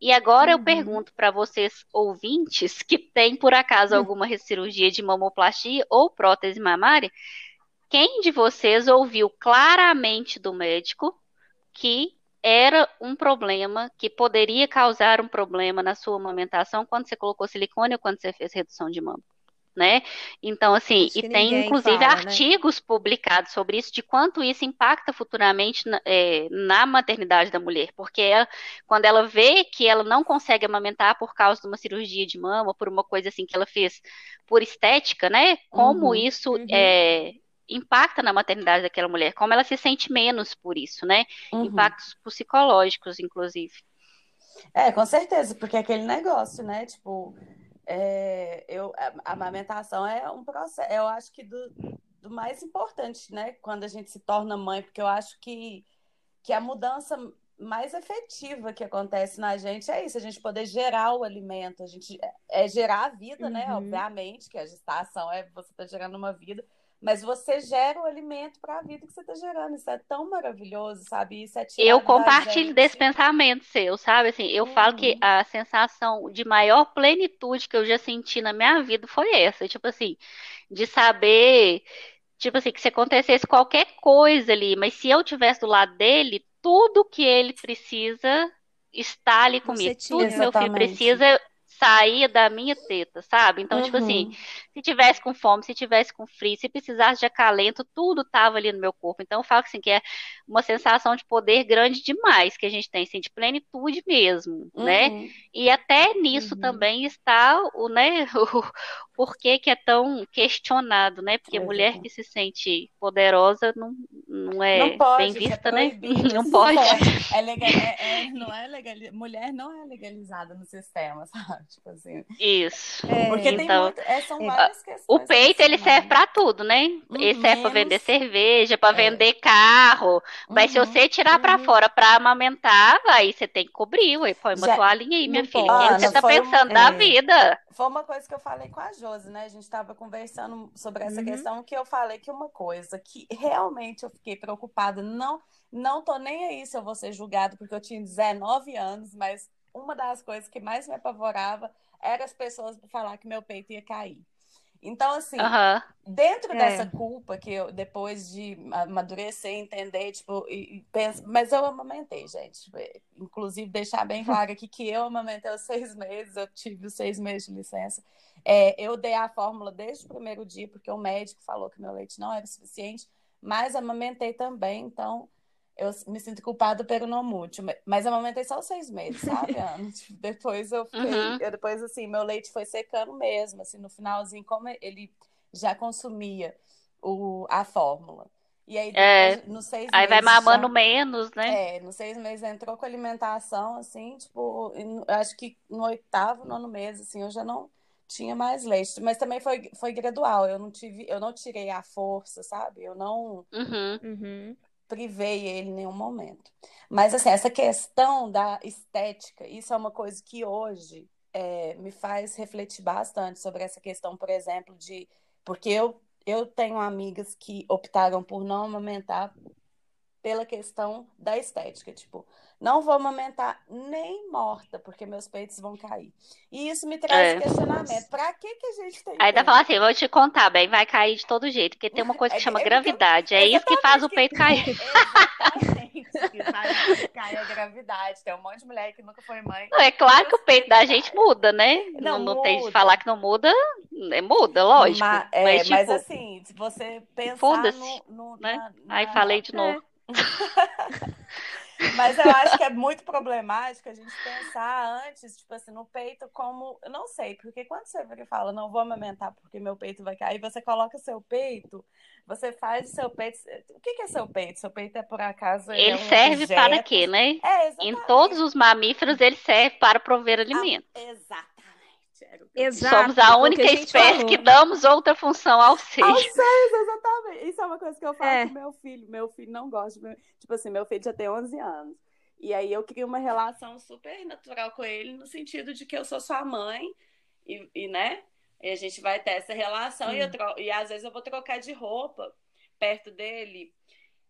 E agora uhum. eu pergunto para vocês, ouvintes, que têm por acaso hum. alguma cirurgia de mamoplastia ou prótese mamária, quem de vocês ouviu claramente do médico que era um problema, que poderia causar um problema na sua amamentação quando você colocou silicone ou quando você fez redução de mama? Né? Então, assim, e tem inclusive fala, né? artigos né? publicados sobre isso, de quanto isso impacta futuramente na, é, na maternidade da mulher, porque ela, quando ela vê que ela não consegue amamentar por causa de uma cirurgia de mama, por uma coisa assim que ela fez por estética, né? Como uhum, isso uhum. É, impacta na maternidade daquela mulher, como ela se sente menos por isso, né? Uhum. Impactos psicológicos, inclusive. É, com certeza, porque é aquele negócio, né? Tipo, é, eu, a, amamentação é um processo, eu acho que do, do mais importante, né? Quando a gente se torna mãe, porque eu acho que, que a mudança mais efetiva que acontece na gente é isso, a gente poder gerar o alimento, a gente é, é gerar a vida, né? uhum. né? Obviamente, que a gestação é você tá gerando uma vida, mas você gera o alimento para a vida que você está gerando. Isso é tão maravilhoso, sabe? Isso é Eu compartilho desse pensamento seu, sabe? Assim, eu uhum. falo que uhum. a sensação de maior plenitude que eu já senti na minha vida foi essa. Tipo assim, de saber, tipo assim, que se acontecesse qualquer coisa ali, mas se eu tivesse do lado dele, tudo que ele precisa está ali comigo. Tudo que meu filho precisa saía da minha teta, sabe? Então, uhum. tipo assim, uhum. se tivesse com fome, se tivesse com frio, se precisasse de acalento, tudo tava ali no meu corpo. Então, eu falo assim, que é uma sensação de poder grande demais que a gente tem, assim, de plenitude mesmo, né? uhum. né? E até nisso uhum. também está o, né, o porquê que é tão questionado, né? Porque mulher que se sente poderosa não, não é não pode, bem é vista, é né? Não pode. É legal, é, é, não é legal, mulher não é legalizada no sistema, sabe? Tipo assim. Isso. É, Porque então, tem muito, é, são várias questões. O peito, ele serve para tudo, né? Uhum, ele serve para vender cerveja, para é. vender carro. Mas uhum, se você tirar uhum. para fora para amamentar, aí você tem que cobrir, aí põe uma Já, toalhinha aí, minha filha. O que você tá pensando da vida? Foi uma coisa que eu falei com a Josi, né? A gente estava conversando sobre essa uhum. questão que eu falei que uma coisa que realmente eu fiquei preocupada, não não tô nem aí se eu vou ser julgado, porque eu tinha 19 anos, mas uma das coisas que mais me apavorava era as pessoas falar que meu peito ia cair. Então, assim, dentro é. dessa culpa que eu, depois de amadurecer, entender, tipo, e, e penso, mas eu amamentei, gente. Tipo, inclusive, deixar bem claro aqui que eu amamentei os seis meses, eu tive os seis meses de licença. É, eu dei a fórmula desde o primeiro dia, porque o médico falou que meu leite não era suficiente, mas amamentei também, então eu me sinto culpada pelo não mútil. Mas eu amamentei só seis meses, sabe, Ana? Tipo, depois eu fiquei. Uhum. Eu, depois, assim, meu leite foi secando mesmo. Assim, no finalzinho, como ele já consumia o, a fórmula. E aí, é. depois, é, nos seis aí meses. vai mamando já, menos, né? É, nos seis meses entrou com alimentação, assim, tipo, acho que no oitavo, nono mês, assim, eu já não tinha mais leite. Mas também foi, foi gradual. Eu não tive, eu não tirei a força, sabe? Eu não. Uhum. Uhum privei ele em nenhum momento. Mas, assim, essa questão da estética, isso é uma coisa que hoje é, me faz refletir bastante sobre essa questão, por exemplo, de. Porque eu, eu tenho amigas que optaram por não amamentar pela questão da estética. Tipo, não vou amamentar nem morta, porque meus peitos vão cair. E isso me traz é. questionamento. Pra que, que a gente tem. Ainda falar assim, vou te contar, bem, vai cair de todo jeito, porque tem uma coisa que é chama é, gravidade. É isso que faz o peito cair. Exatamente. que faz cair a gravidade. Tem um monte de mulher que nunca foi mãe. Não, é claro que o peito da gente muda, né? Não, não, não tem de falar que não muda, é, muda, lógico. Mas, é, mas, tipo, mas assim, se você pensar no, no, né? Na, na... Aí falei de novo. Mas eu acho que é muito problemático a gente pensar antes, tipo assim, no peito como. Eu não sei, porque quando você fala, não vou amamentar porque meu peito vai cair, você coloca seu peito, você faz o seu peito. O que, é seu peito? Seu peito é por acaso. Ele, é um serve objeto? para quê, né? É, em todos os mamíferos, ele serve para prover alimento. Ah, exato. Exato, Somos a única a espécie falou. que damos outra função aos seis. Aos seis, exatamente. Isso é uma coisa que eu falo é. com meu filho. Meu filho não gosta. De... Tipo assim, meu filho já tem 11 anos. E aí eu crio uma relação super natural com ele, no sentido de que eu sou sua mãe, e, e né? E a gente vai ter essa relação, e, eu tro... e às vezes eu vou trocar de roupa perto dele.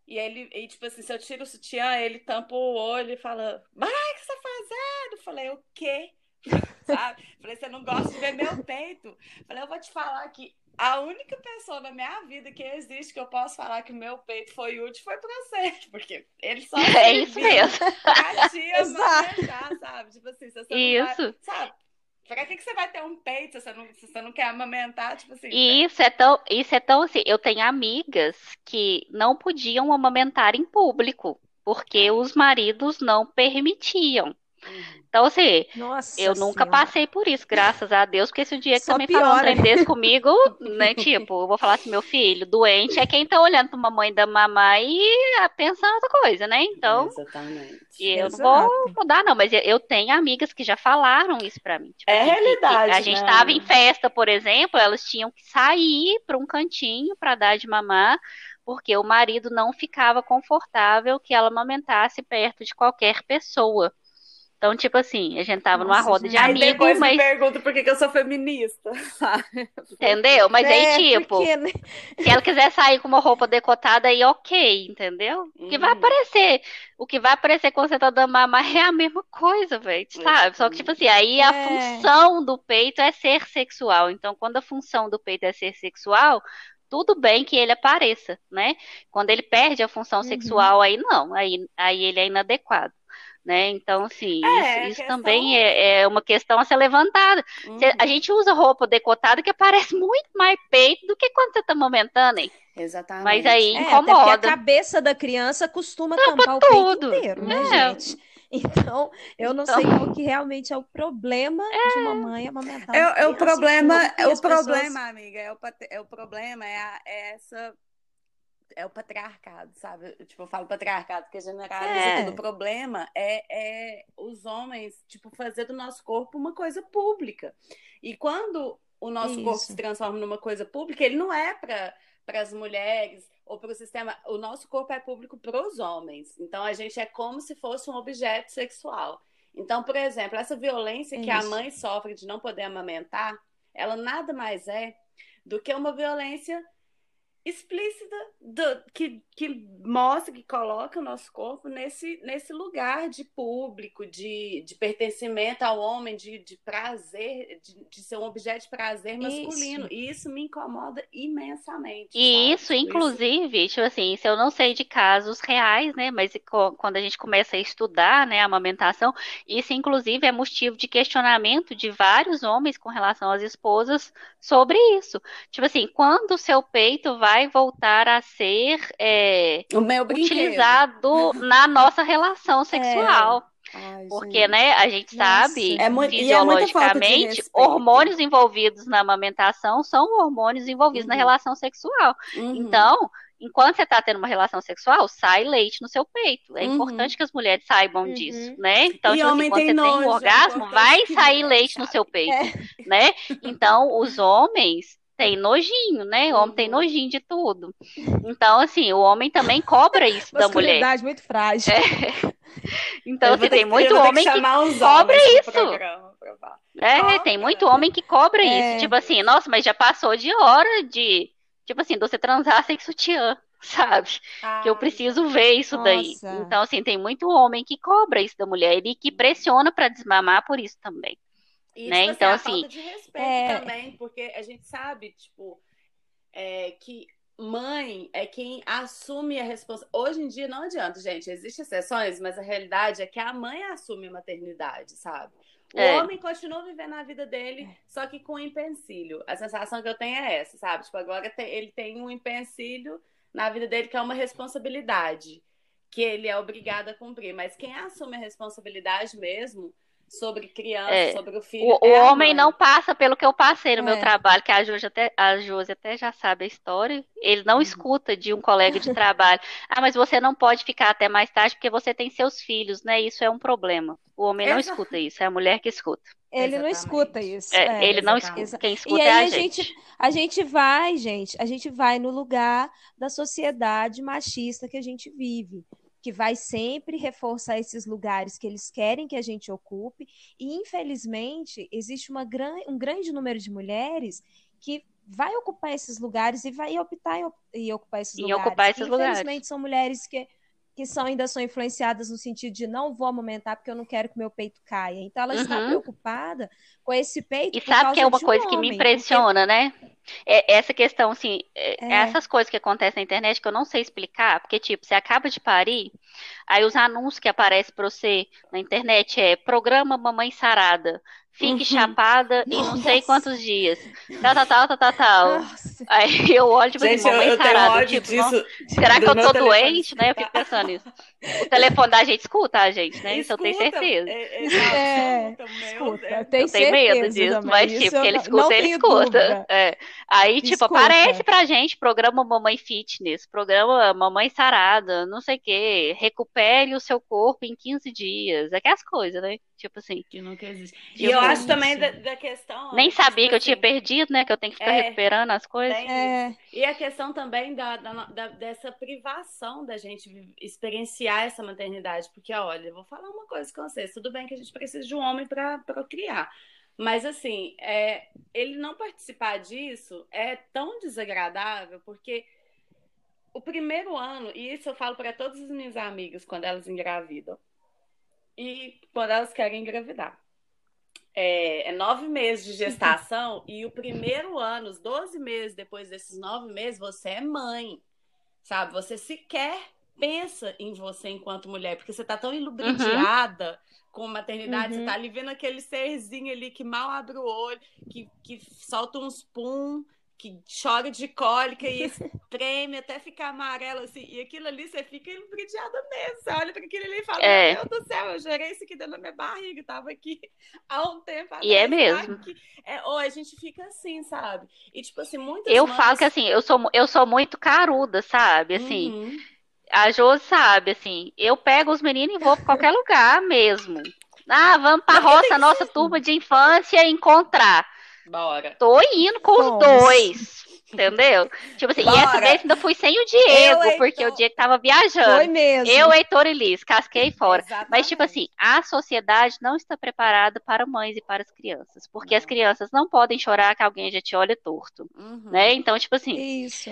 E ele, e, tipo assim, se eu tiro o sutiã, ele tampa o olho e fala: Mãe, o que você tá fazendo? Eu falei: O quê? sabe? Falei, você não gosta de ver meu peito? Falei, eu vou te falar que a única pessoa na minha vida que existe que eu posso falar que o meu peito foi útil foi pra você, porque ele só É isso mesmo. A tia amamentar, sabe? Tipo assim, se você isso. vai, sabe? Pra que, que você vai ter um peito se você não, se você não quer amamentar? Tipo assim. E isso é tão, isso é tão assim. Eu tenho amigas que não podiam amamentar em público, porque os maridos não permitiam. Uhum. Então, assim, Nossa eu nunca senhora. passei por isso, graças a Deus, porque se o dia que Só também piora. falar um trem desse comigo, né, tipo, eu vou falar assim, meu filho, doente é quem tá olhando pra mamãe da mamãe e pensando outra coisa, né? Então, Exatamente. eu Exato. não vou mudar, não, mas eu tenho amigas que já falaram isso pra mim. Tipo, é assim, realidade, A gente né? tava em festa, por exemplo, elas tinham que sair pra um cantinho pra dar de mamar, porque o marido não ficava confortável que ela amamentasse perto de qualquer pessoa. Então, tipo assim, a gente tava Nossa, numa roda de amigos, aí depois mas... me pergunta por que, que eu sou feminista. entendeu? Mas é, aí, tipo, porque... Né? se ela quiser sair com uma roupa decotada, aí ok, entendeu? O que vai uhum. aparecer, o que vai aparecer quando você tá dando mamar é a mesma coisa, velho, sabe? Só que, tipo assim, aí a é. função do peito é ser sexual. Então, quando a função do peito é ser sexual, tudo bem que ele apareça, né? Quando ele perde a função uhum. sexual, aí não, aí, aí ele é inadequado. Né? Então, assim, é, isso, isso também é, é, uma questão a ser levantada. Uhum. a gente usa roupa decotada que parece muito mais peito do que quando você está amamentando, hein? Exatamente. Mas aí é, incomoda. a cabeça da criança costuma Tampa tampar tudo. o peito inteiro, né, é. gente? Então, eu não então... sei qual que realmente é o problema é... de uma mãe amamentar. É, é o problema, é o problema, amiga, é o, é o problema, é, a, é essa é o patriarcado, sabe? Tipo, eu falo patriarcado porque generaliza é. tudo. O problema é, é os homens, tipo, fazer do nosso corpo uma coisa pública. E quando o nosso Isso. corpo se transforma numa coisa pública, ele não é para as mulheres ou para o sistema. O nosso corpo é público para os homens. Então a gente é como se fosse um objeto sexual. Então, por exemplo, essa violência Isso. que a mãe sofre de não poder amamentar, ela nada mais é do que uma violência explícita do, que, que mostra, que coloca o nosso corpo nesse, nesse lugar de público, de, de pertencimento ao homem, de, de prazer, de, de ser um objeto de prazer masculino. Isso. E isso me incomoda imensamente. E sabe? isso, inclusive, isso... tipo assim, se eu não sei de casos reais, né? Mas quando a gente começa a estudar né, a amamentação, isso, inclusive, é motivo de questionamento de vários homens com relação às esposas sobre isso. Tipo assim, quando o seu peito vai vai voltar a ser é, utilizado na nossa relação sexual. É. Ai, Porque, gente. né, a gente Nossa. sabe, é muito, é fisiologicamente, é hormônios envolvidos na amamentação são hormônios envolvidos uhum. na relação sexual. Uhum. Então, enquanto você está tendo uma relação sexual, sai leite no seu peito. É uhum. importante que as mulheres saibam uhum. disso, né? Então, tipo assim, quando você nojo, tem um é orgasmo, vai sair leite no seu peito, é. né? Então, os homens tem nojinho, né? O homem tem uhum. nojinho de tudo. Então, assim, o homem também cobra isso da mulher. muito frágil. É. Então, assim, tem muito homem que, que cobra isso. É, tem muito homem que cobra é. isso. Tipo assim, nossa, mas já passou de hora de, tipo assim, de você transar sem sutiã, sabe? Ah, que eu preciso ver isso nossa. daí. Então, assim, tem muito homem que cobra isso da mulher e que pressiona para desmamar por isso também. E, né? Tipo, então, assim, assim, falta de respeito é... também, porque a gente sabe, tipo, é, que mãe é quem assume a responsabilidade. Hoje em dia não adianta, gente. Existem exceções, mas a realidade é que a mãe assume a maternidade, sabe? O é. homem continua vivendo a vida dele, é. só que com um empecilho. A sensação que eu tenho é essa, sabe? Tipo, agora ele tem um empecilho na vida dele que é uma responsabilidade que ele é obrigado a cumprir. Mas quem assume a responsabilidade mesmo sobre criança, é. sobre o filho. O, é o homem não passa pelo que eu passei no é. meu trabalho, que a Josi até, a Josi até já sabe a história. Ele não uhum. escuta de um colega de trabalho. ah, mas você não pode ficar até mais tarde porque você tem seus filhos, né? Isso é um problema. O homem não escuta isso, é a mulher que escuta. Ele exatamente. não escuta isso. É, é, ele não escuta. Quem escuta e aí é a, gente. gente. A gente vai, gente, a gente vai no lugar da sociedade machista que a gente vive que vai sempre reforçar esses lugares que eles querem que a gente ocupe. E, infelizmente, existe uma gran, um grande número de mulheres que vai ocupar esses lugares e vai optar em, em ocupar esses em lugares. Ocupar esses infelizmente, lugares. são mulheres que que são, ainda são influenciadas no sentido de não vou amamentar porque eu não quero que meu peito caia. Então ela uhum. está preocupada com esse peito. E sabe que é uma coisa um que me impressiona, porque... né? É essa questão, assim, é, é. essas coisas que acontecem na internet que eu não sei explicar, porque, tipo, você acaba de parir, aí os anúncios que aparecem para você na internet é programa Mamãe Sarada. Fique uhum. chapada em não sei quantos dias. Tal, tal, tal, tal, tal, tal. Aí eu olho, tipo assim, Gente, assim, mamãe eu, sarada. Eu tipo, disso, será que eu tô doente, né? Eu fico pensando nisso. O telefone da gente escuta a gente, né? Isso eu tenho certeza. É, é, é escuta, eu tenho, eu tenho medo disso, também. mas tipo, que ele escuta, ele escuta. É. Aí, tipo, escuta. aparece pra gente programa Mamãe Fitness, programa Mamãe Sarada, não sei o quê. Recupere o seu corpo em 15 dias. É que as coisas, né? Tipo assim. Que nunca existe. E eu, acho também da, da questão. Nem sabia tipo que eu tinha assim, perdido, né? Que eu tenho que ficar é, recuperando as coisas. É. E a questão também da, da, da, dessa privação da gente experienciar essa maternidade. Porque, olha, eu vou falar uma coisa com vocês. Tudo bem que a gente precisa de um homem para procriar. Mas, assim, é, ele não participar disso é tão desagradável, porque o primeiro ano, e isso eu falo para todas as minhas amigas quando elas engravidam e quando elas querem engravidar. É, é, nove meses de gestação e o primeiro ano, os 12 meses depois desses nove meses, você é mãe, sabe? Você sequer pensa em você enquanto mulher, porque você tá tão ilubridiada uhum. com maternidade, uhum. você tá ali vendo aquele serzinho ali que mal abre o olho, que, que solta uns pum, que chora de cólica e treme até ficar amarelo, assim, e aquilo ali você fica ilubridiada mesmo. Você olha para aquilo ali e fala: é. Meu Deus do céu, eu gerei isso aqui dentro da minha barriga, tava aqui há um tempo atrás. E é mesmo. É, ou a gente fica assim, sabe? E tipo assim, muitas Eu mães... falo que assim, eu sou, eu sou muito caruda, sabe? Assim. Uhum. A Josi sabe, assim, eu pego os meninos e vou para qualquer lugar mesmo. Ah, vamos pra roça, nossa turma de infância encontrar. Bora. Tô indo com os dois. Entendeu? Tipo assim, Bora. e essa vez ainda fui sem o Diego, eu, porque Heitor... o Diego tava viajando. Foi mesmo. Eu, Heitor e Liz, casquei fora. Exatamente. Mas, tipo assim, a sociedade não está preparada para mães e para as crianças. Porque não. as crianças não podem chorar que alguém já te olha torto. Uhum. Né? Então, tipo assim. Isso.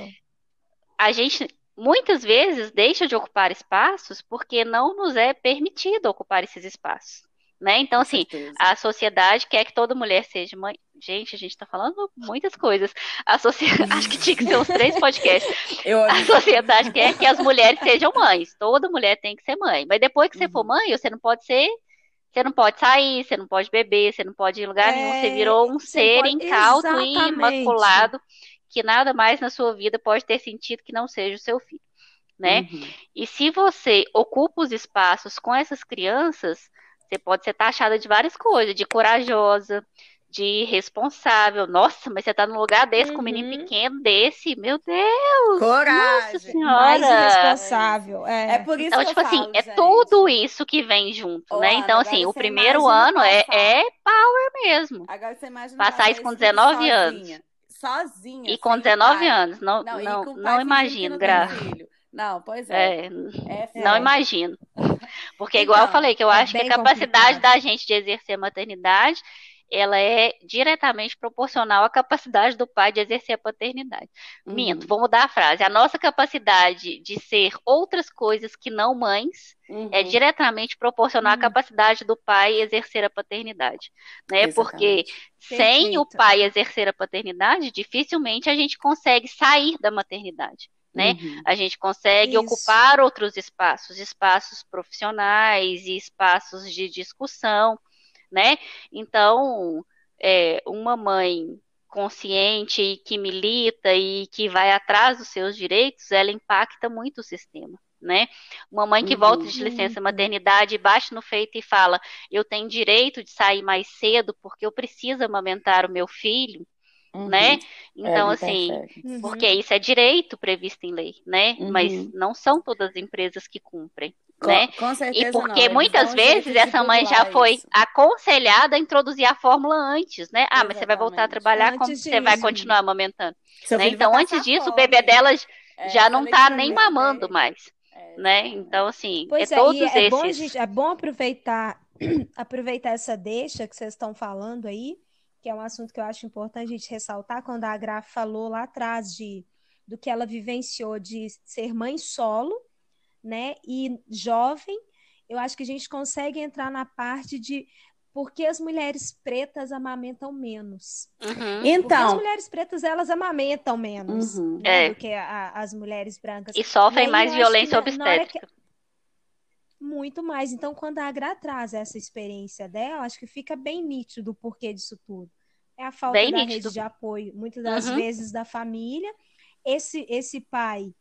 A gente muitas vezes deixa de ocupar espaços porque não nos é permitido ocupar esses espaços. Né? Então, assim, a sociedade quer que toda mulher seja mãe. Gente, a gente tá falando muitas coisas. A sociedade, acho que tinha que ser uns três podcasts. Eu... A sociedade quer que as mulheres sejam mães. Toda mulher tem que ser mãe. Mas depois que uhum. você for uhum. mãe, você não pode ser. Você não pode sair, você não pode beber, você não pode ir em lugar é... nenhum. Você virou um ser pode... incauto Exatamente. e imaculado que nada mais na sua vida pode ter sentido que não seja o seu filho. Né? Uhum. E se você ocupa os espaços com essas crianças, você pode ser taxada de várias coisas, de corajosa, de responsável. Nossa, mas você tá num lugar desse uhum. com um menino uhum. pequeno desse, meu Deus! Coragem! Nossa senhora! Mais irresponsável. É, é por isso então, que tipo eu assim, falo, é gente. tudo isso que vem junto, né? Então, assim, o primeiro ano é, é power mesmo. Agora você imagina passar isso com 19 sozinha, anos. Sozinha. E com 19 pai. anos, não, não, não, não imagino, Graça. Não, pois é. é, é não imagino. Porque, igual então, eu falei, que eu é acho que a capacidade complicado. da gente de exercer a maternidade ela é diretamente proporcional à capacidade do pai de exercer a paternidade. Uhum. Minto, vou mudar a frase. A nossa capacidade de ser outras coisas que não mães é uhum. é diretamente proporcional uhum. à capacidade do pai exercer a paternidade. Né? Porque sem o pai exercer a paternidade, dificilmente a gente consegue sair da maternidade. Né? Uhum. A gente consegue Isso. ocupar outros espaços, espaços profissionais e espaços de discussão né? Então, é, uma mãe consciente e que milita e que vai atrás dos seus direitos, ela impacta muito o sistema. Né? Uma mãe que uhum. volta de licença maternidade, bate no feito e fala: Eu tenho direito de sair mais cedo porque eu preciso amamentar o meu filho, uhum. né? Então, é, assim, uhum. porque isso é direito previsto em lei, né? Mas uhum. não são todas as empresas que cumprem né? Com certeza e porque não. muitas vezes essa mãe já foi isso. aconselhada a introduzir a fórmula antes, né? Ah, Exatamente. mas você vai voltar a trabalhar, antes como você vai continuar amamentando? Né? Então, antes disso, fome. o bebê dela é, já não tá nem mamando mais. É, né? Então, assim, pois é, é todos é esses. Bom, gente, é bom aproveitar, aproveitar essa deixa que vocês estão falando aí, que é um assunto que eu acho importante a gente ressaltar, quando a Gra falou lá atrás de do que ela vivenciou de ser mãe solo né? E jovem, eu acho que a gente consegue entrar na parte de por que as mulheres pretas amamentam menos. Uhum. Então, Porque as mulheres pretas elas amamentam menos uhum. né, é. do que a, as mulheres brancas. E sofrem e mais violência obstétrica. Muito mais. Então, quando a Agra traz essa experiência dela, acho que fica bem nítido o porquê disso tudo. É a falta bem da nítido. rede de apoio, muitas das uhum. vezes da família. Esse, esse pai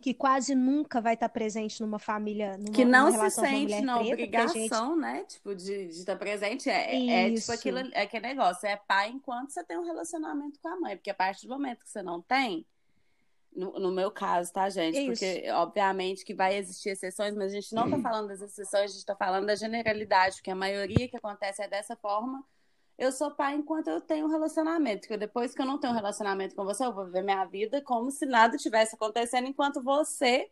que quase nunca vai estar presente numa família, numa, que não se sente na preta, obrigação, gente... né? Tipo, de, de estar presente. É, é, tipo aquilo, é aquele negócio, é pai enquanto você tem um relacionamento com a mãe. Porque a partir do momento que você não tem, no, no meu caso, tá, gente? Isso. Porque, obviamente, que vai existir exceções, mas a gente não tá falando das exceções, a gente tá falando da generalidade, porque a maioria que acontece é dessa forma eu sou pai enquanto eu tenho um relacionamento. Porque depois que eu não tenho um relacionamento com você, eu vou viver minha vida como se nada tivesse acontecendo, enquanto você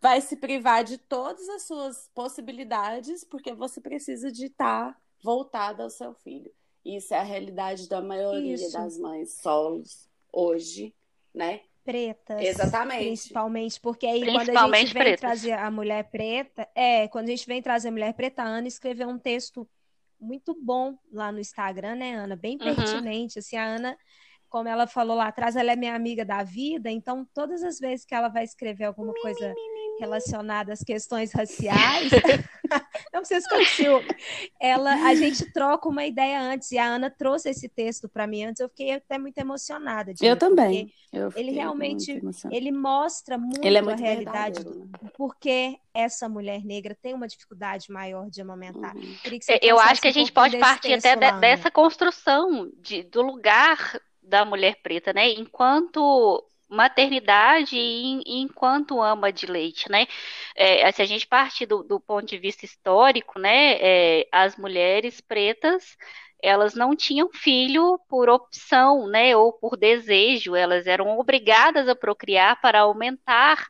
vai se privar de todas as suas possibilidades, porque você precisa de estar voltada ao seu filho. Isso é a realidade da maioria Isso. das mães solos hoje, né? Pretas. Exatamente. Principalmente, porque aí quando a gente vem pretas. trazer a mulher preta, é, quando a gente vem trazer a mulher preta, a Ana escreveu um texto muito bom lá no Instagram, né, Ana? Bem uhum. pertinente. Uhum. Assim, a Ana, como ela falou lá atrás, ela é minha amiga da vida, então todas as vezes que ela vai escrever alguma coisa relacionada às questões raciais. não precisa ficar ciúme. Ela, a gente troca uma ideia antes, e a Ana trouxe esse texto para mim antes, eu fiquei até muito emocionada. eu também. Eu ele realmente, ele mostra muito, ele é muito a realidade do né? porque essa mulher negra tem uma dificuldade maior de amamentar. Uhum. Eu acho que a gente pode partir até de, dessa construção de, do lugar da mulher preta, né? Enquanto maternidade e, enquanto ama de leite, né? É, se a gente partir do, do, ponto de vista histórico, né, é, as mulheres pretas elas não tinham filho por opção, né, ou por desejo, elas eram obrigadas a procriar para aumentar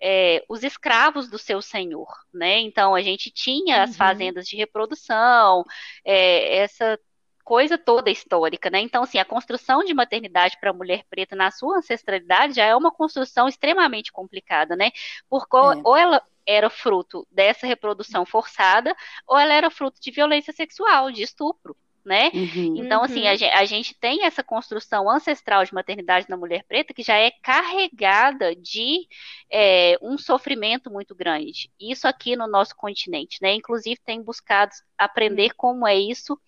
é, os escravos do seu senhor, né? Então a gente tinha as uhum. fazendas de reprodução, é, essa coisa toda histórica, né? Então, assim, a construção de maternidade para a mulher preta na sua ancestralidade já é uma construção extremamente complicada, né? Porque é. ou ela era fruto dessa reprodução forçada, ou ela era fruto de violência sexual, de estupro. Né? Uhum. Então, assim, a gente, a gente, tem essa construção ancestral de maternidade na mulher preta que já é carregada de é, um sofrimento muito grande. Isso aqui no nosso continente, né? Inclusive, tem buscado aprender como é isso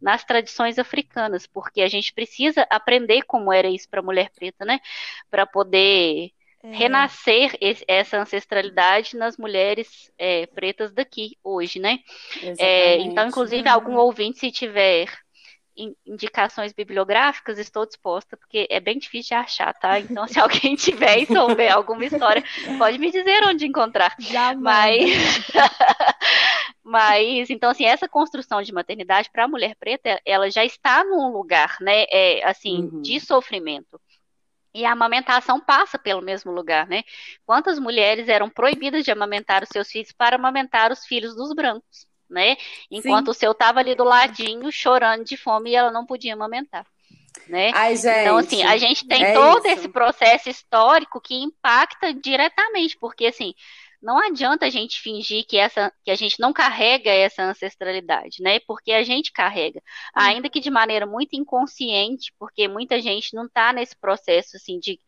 nas tradições africanas, porque a gente precisa aprender como era isso para a mulher preta, né? Para poder é. renascer esse, essa ancestralidade nas mulheres é, pretas daqui hoje, né? É, então, inclusive, algum ouvinte, se tiver indicações bibliográficas, estou disposta, porque é bem difícil de achar, tá? Então, se alguém tiver e souber alguma história, pode me dizer onde encontrar. Jamais. Mas, mas então, assim, essa construção de maternidade para a mulher preta, ela já está num lugar, né, é, assim, uhum. de sofrimento. E a amamentação passa pelo mesmo lugar, né? Quantas mulheres eram proibidas de amamentar os seus filhos para amamentar os filhos dos brancos? né? Enquanto Sim. o seu estava ali do ladinho, chorando de fome e ela não podia amamentar. Né? Ai, gente, então, assim, a gente tem é todo isso. esse processo histórico que impacta diretamente, porque assim, não adianta a gente fingir que, essa, que a gente não carrega essa ancestralidade, né? Porque a gente carrega, ainda que de maneira muito inconsciente, porque muita gente não está nesse processo assim de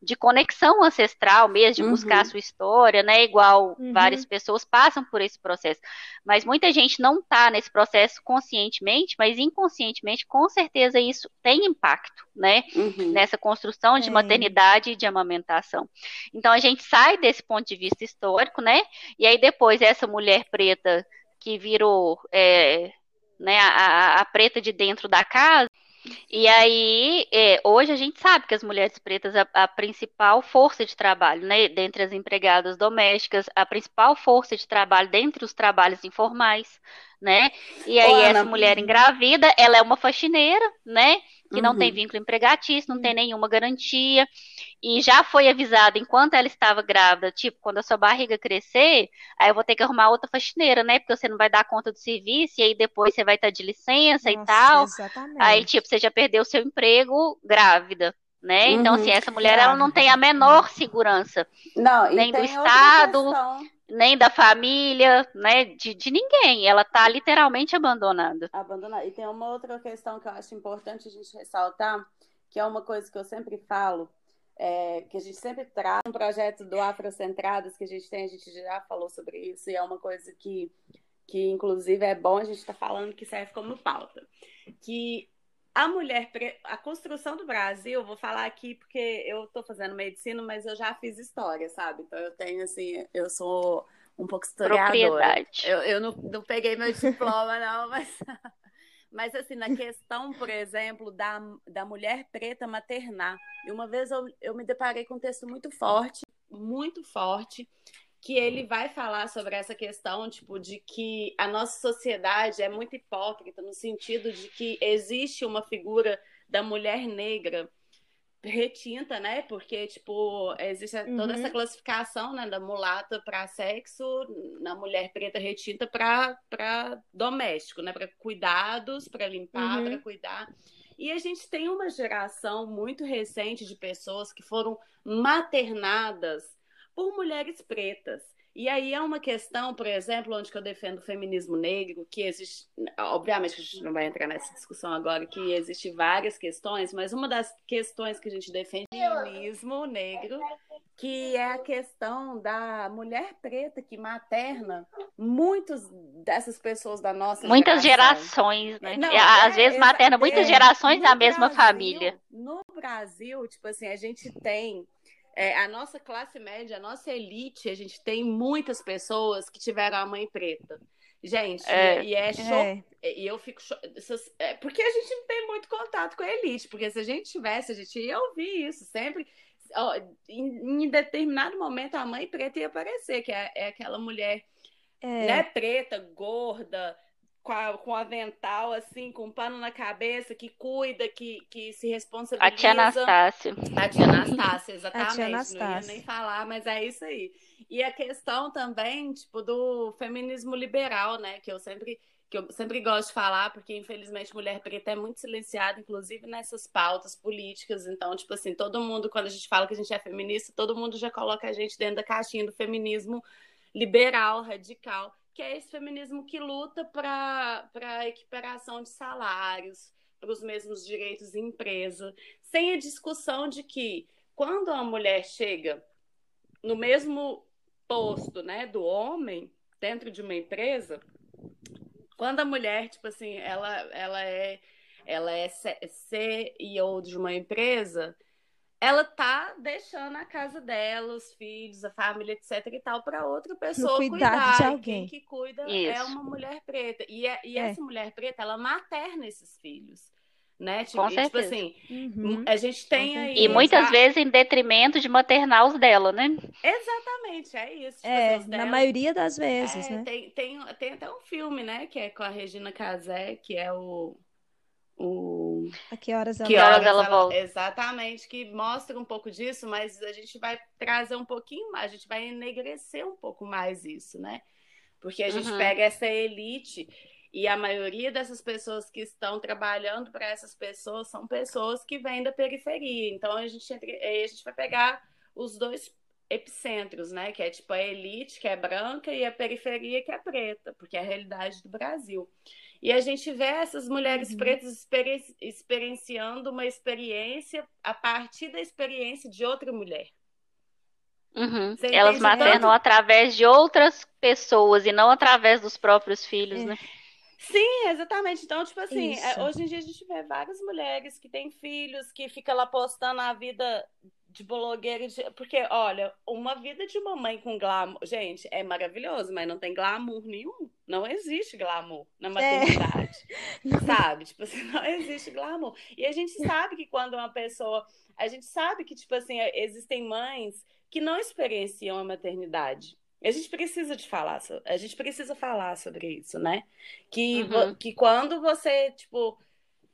de conexão ancestral mesmo, de uhum. buscar a sua história, né? Igual uhum. várias pessoas passam por esse processo. Mas muita gente não está nesse processo conscientemente, mas inconscientemente, com certeza, isso tem impacto, né? Uhum. Nessa construção de é. maternidade e de amamentação. Então a gente sai desse ponto de vista histórico, né? E aí depois essa mulher preta que virou é, né, a, a preta de dentro da casa e aí, é, hoje a gente sabe que as mulheres pretas, a, a, principal força de trabalho, né, dentre as empregadas domésticas, a principal força de trabalho dentre os trabalhos informais, né? E aí, Ô, essa mulher engravida, ela é uma faxineira, né? Que uhum. não tem uhum. vínculo empregatício, não tem nenhuma garantia e já foi avisada enquanto ela estava grávida, tipo, quando a sua barriga crescer, aí eu vou ter que arrumar outra faxineira, né? Porque você não vai dar conta do serviço, e aí depois você vai estar de licença Nossa, e tal. Exatamente. Aí, tipo, você já perdeu o seu emprego grávida. Né? Uhum, então, assim, essa mulher ela não tem a menor segurança. Não, nem do Estado, nem da família, né? De, de ninguém. Ela está literalmente abandonada. Abandonada. E tem uma outra questão que eu acho importante a gente ressaltar, que é uma coisa que eu sempre falo, é, que a gente sempre traz um projeto do Afrocentradas que a gente tem, a gente já falou sobre isso, e é uma coisa que, que inclusive, é bom a gente estar tá falando que serve como pauta. Que a mulher, a construção do Brasil, vou falar aqui porque eu estou fazendo medicina, mas eu já fiz história, sabe? Então eu tenho, assim, eu sou um pouco historiadora. Eu, eu não, não peguei meu diploma, não, mas Mas, assim, na questão, por exemplo, da, da mulher preta maternar, e uma vez eu, eu me deparei com um texto muito forte, muito forte, que ele vai falar sobre essa questão, tipo, de que a nossa sociedade é muito hipócrita, no sentido de que existe uma figura da mulher negra retinta, né? Porque, tipo, existe uhum. toda essa uhum. classificação né, da mulata para sexo, na mulher preta retinta para doméstico, né? Para cuidados, para limpar, uhum. para cuidar. E a gente tem uma geração muito recente de pessoas que foram maternadas por mulheres pretas. E aí é uma questão, por exemplo, onde eu defendo o feminismo negro, que existe, obviamente a gente não vai entrar nessa discussão agora, que existe várias questões, mas uma das questões que a gente defende é o feminismo negro, que é a questão da mulher preta que materna muitos dessas pessoas da nossa muitas geração. gerações, né? Não, Às é, vezes materna muitas é, gerações da mesma Brasil, família. No Brasil, tipo assim, a gente tem é, a nossa classe média, a nossa elite, a gente tem muitas pessoas que tiveram a mãe preta. Gente, é. e é, show. É. E eu fico. Cho... É, porque a gente não tem muito contato com a elite, porque se a gente tivesse, a gente ia ouvir isso sempre em, em, determinado momento a mãe preta ia aparecer, que é, é aquela mulher é. né, preta, gorda, com, a, com avental, assim, com um pano na cabeça, que cuida, que, que se responsabiliza. A tia Anastácia. A tia Anastácia, exatamente. A tia Anastácia. Não ia nem falar, mas é isso aí. E a questão também, tipo, do feminismo liberal, né? Que eu sempre que eu sempre gosto de falar, porque infelizmente mulher preta é muito silenciada, inclusive nessas pautas políticas. Então, tipo assim, todo mundo, quando a gente fala que a gente é feminista, todo mundo já coloca a gente dentro da caixinha do feminismo liberal, radical, que é esse feminismo que luta para a equiparação de salários, para os mesmos direitos em empresa, sem a discussão de que quando a mulher chega no mesmo posto né, do homem dentro de uma empresa, quando a mulher, tipo assim, ela, ela é ela é CEO de uma empresa, ela tá deixando a casa dela, os filhos, a família, etc e tal, para outra pessoa cuidar. cuidar. De alguém. Quem que cuida é Isso. é uma mulher preta. E, é, e é. essa mulher preta, ela materna esses filhos né? Tipo, Com tipo assim, uhum. a gente tem aí. E muitas já... vezes em detrimento de maternar os dela, né? Exatamente, é isso. Tipo, é, na maioria das vezes, é, né? Tem, tem, tem até um filme, né, que é com a Regina Casé, que é o. o... A que horas ela, que horas ela, ela volta? Exatamente, que mostra um pouco disso, mas a gente vai trazer um pouquinho mais, a gente vai enegrecer um pouco mais isso, né? Porque a gente uhum. pega essa elite e a maioria dessas pessoas que estão trabalhando para essas pessoas são pessoas que vêm da periferia. Então a gente, a gente vai pegar os dois epicentros, né? Que é tipo a elite, que é branca, e a periferia, que é preta, porque é a realidade do Brasil. E a gente vê essas mulheres uhum. pretas experienciando uma experiência a partir da experiência de outra mulher. Uhum. Elas maternam tanto... através de outras pessoas e não através dos próprios filhos, é. né? Sim, exatamente. Então, tipo assim, é, hoje em dia a gente vê várias mulheres que têm filhos, que ficam lá postando a vida de blogueira. De... Porque, olha, uma vida de mamãe com glamour. Gente, é maravilhoso, mas não tem glamour nenhum. Não existe glamour na é. maternidade. É. Sabe? Tipo assim, não existe glamour. E a gente sabe que quando uma pessoa. A gente sabe que, tipo assim, existem mães que não experienciam a maternidade. A gente precisa de falar, a gente precisa falar sobre isso, né? Que, uhum. que quando você, tipo,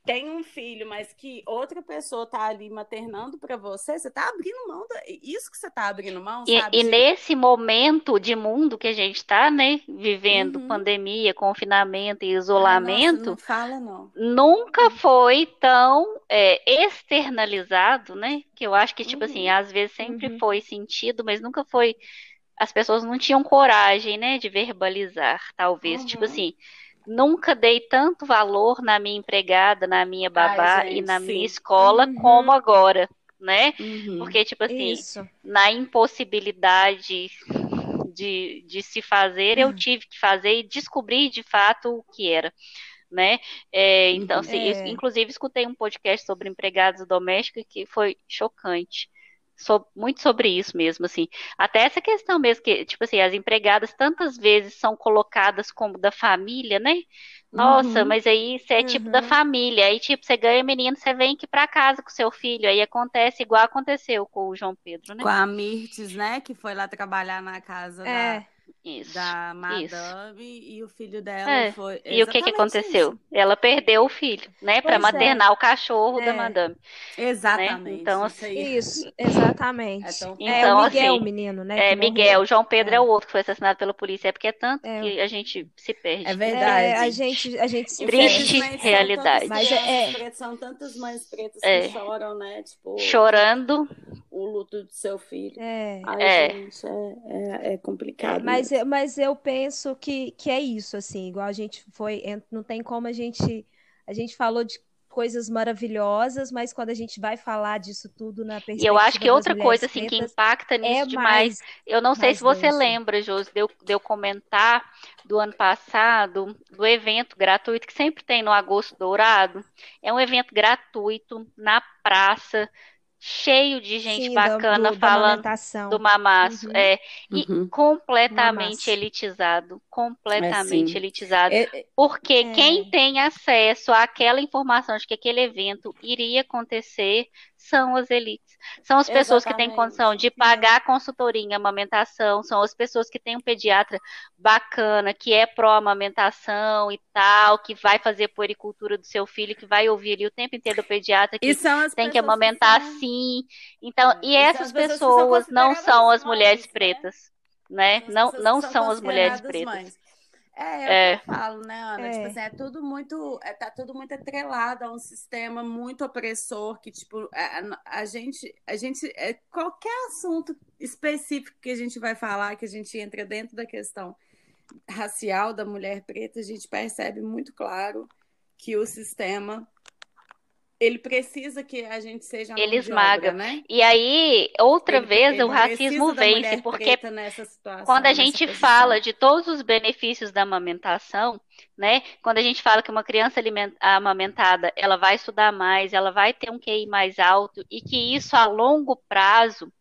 tem um filho, mas que outra pessoa tá ali maternando para você, você tá abrindo mão da... isso que você tá abrindo mão, e, sabe? E nesse momento de mundo que a gente tá, né, vivendo uhum. pandemia, confinamento e isolamento, nossa, não fala não. Nunca uhum. foi tão é, externalizado, né? Que eu acho que tipo assim, uhum. às vezes sempre uhum. foi sentido, mas nunca foi as pessoas não tinham coragem, né, de verbalizar, talvez. Tipo uhum. Tipo assim, nunca dei tanto valor na minha empregada, na minha babá Ai, gente, e na sim. minha escola uhum. como agora, né? Uhum. Porque, tipo assim, Isso. na impossibilidade de, de se fazer, eu uhum. tive que fazer e descobrir de fato o que era. Né? É, então, assim, é. eu, inclusive, escutei um podcast sobre empregados domésticos que foi chocante so, muito sobre isso mesmo, assim. Até essa questão mesmo, que, tipo assim, as empregadas tantas vezes são colocadas como da família, né? Nossa, uhum. mas aí você é uhum. tipo da uhum. família. Aí, tipo, você ganha menino, você vem aqui para casa com seu filho. Aí acontece igual aconteceu com o João Pedro, né? Com a Mirtes, né? Que foi lá trabalhar na casa é. da isso, da madame isso. e o filho dela é. foi. E o que, que aconteceu? Isso. Ela perdeu o filho, né? Para maternar é. o cachorro é. da madame. Né? Exatamente. Né? Então, assim, isso, exatamente. Então, é o Miguel, assim, o menino, né? É, Miguel. O João Pedro é. é. o outro que foi assassinado pela polícia. É porque é tanto que a gente se perde. É verdade. a gente, a gente se Triste perde. realidade. Mas é, são tantas mães pretas que choram, né? Tipo, Chorando. O luto do seu filho. É. Ai, é. Gente, é, é, complicado. Mas, mas eu penso que, que é isso, assim, igual a gente foi, não tem como a gente, a gente falou de coisas maravilhosas, mas quando a gente vai falar disso tudo na perspectiva E eu acho que outra coisa assim que impacta nisso é demais, eu não sei se você denso. lembra, Josi, de eu, de eu comentar do ano passado, do evento gratuito que sempre tem no Agosto Dourado. É um evento gratuito na praça cheio de gente Sim, bacana do, falando do mamaço. Uhum. É, e uhum. completamente elitizado. Completamente é, elitizado. É, é, porque é. quem tem acesso àquela informação de que aquele evento iria acontecer são as elites. São as pessoas Exatamente. que têm condição de pagar a consultoria em amamentação, são as pessoas que têm um pediatra bacana, que é pró-amamentação e tal, que vai fazer puericultura do seu filho, que vai ouvir ali o tempo inteiro do pediatra que tem que amamentar que são... sim. Então, é. e essas pessoas, pessoas não são as mulheres mães, né? pretas, né? né? Não, não são, são as mulheres pretas. Mães. É, é, é. eu falo, né, Ana? É. Tipo assim, é tudo muito. É, tá tudo muito atrelado a um sistema muito opressor que, tipo, a, é, a gente. A gente é, qualquer assunto específico que a gente vai falar, que a gente entra dentro da questão racial da mulher preta, a gente percebe muito claro que o sistema ele precisa que a gente seja ele esmaga né? e aí outra ele, vez ele o racismo vence porque situação, quando a gente fala de todos os benefícios da amamentação né quando a gente fala que uma criança amamentada ela vai estudar mais ela vai ter um QI mais alto e que isso a longo prazo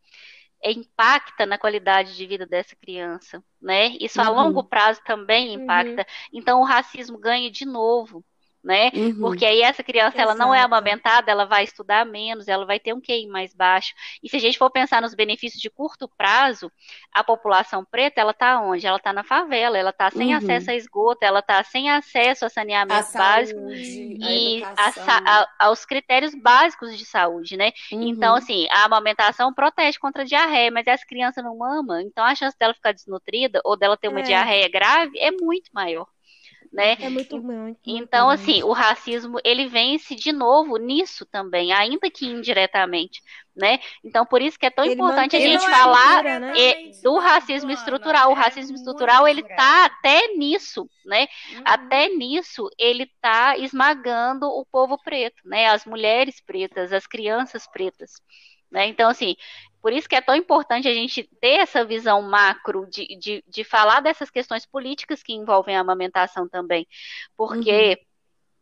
impacta na qualidade de vida dessa criança, né? Isso a uhum. longo prazo também impacta. Uhum. Então o racismo ganha de novo, né? Uhum. Porque aí essa criança ela não é amamentada, ela vai estudar menos, ela vai ter um QI mais baixo. E se a gente for pensar nos benefícios de curto prazo, a população preta ela está onde? Ela está na favela, ela está sem uhum. acesso a esgoto, ela está sem acesso a saneamento a básico saúde, e a a, aos critérios básicos de saúde, né? Uhum. Então assim, a amamentação protege contra a diarreia, mas essa criança não mama, então a chance dela ficar desnutrida ou dela ter uma é. diarreia grave é muito maior né? É muito, muito Então, muito assim, o racismo ele vence de novo nisso também, ainda que indiretamente, né? Então, por isso que é tão ele importante a gente falar é né? do racismo estrutural. O é racismo estrutural ele tá até nisso, né? Uhum. Até nisso ele tá esmagando o povo preto, né? As mulheres pretas, as crianças pretas. Né? Então, assim, por isso que é tão importante a gente ter essa visão macro de, de, de falar dessas questões políticas que envolvem a amamentação também. Porque. Uhum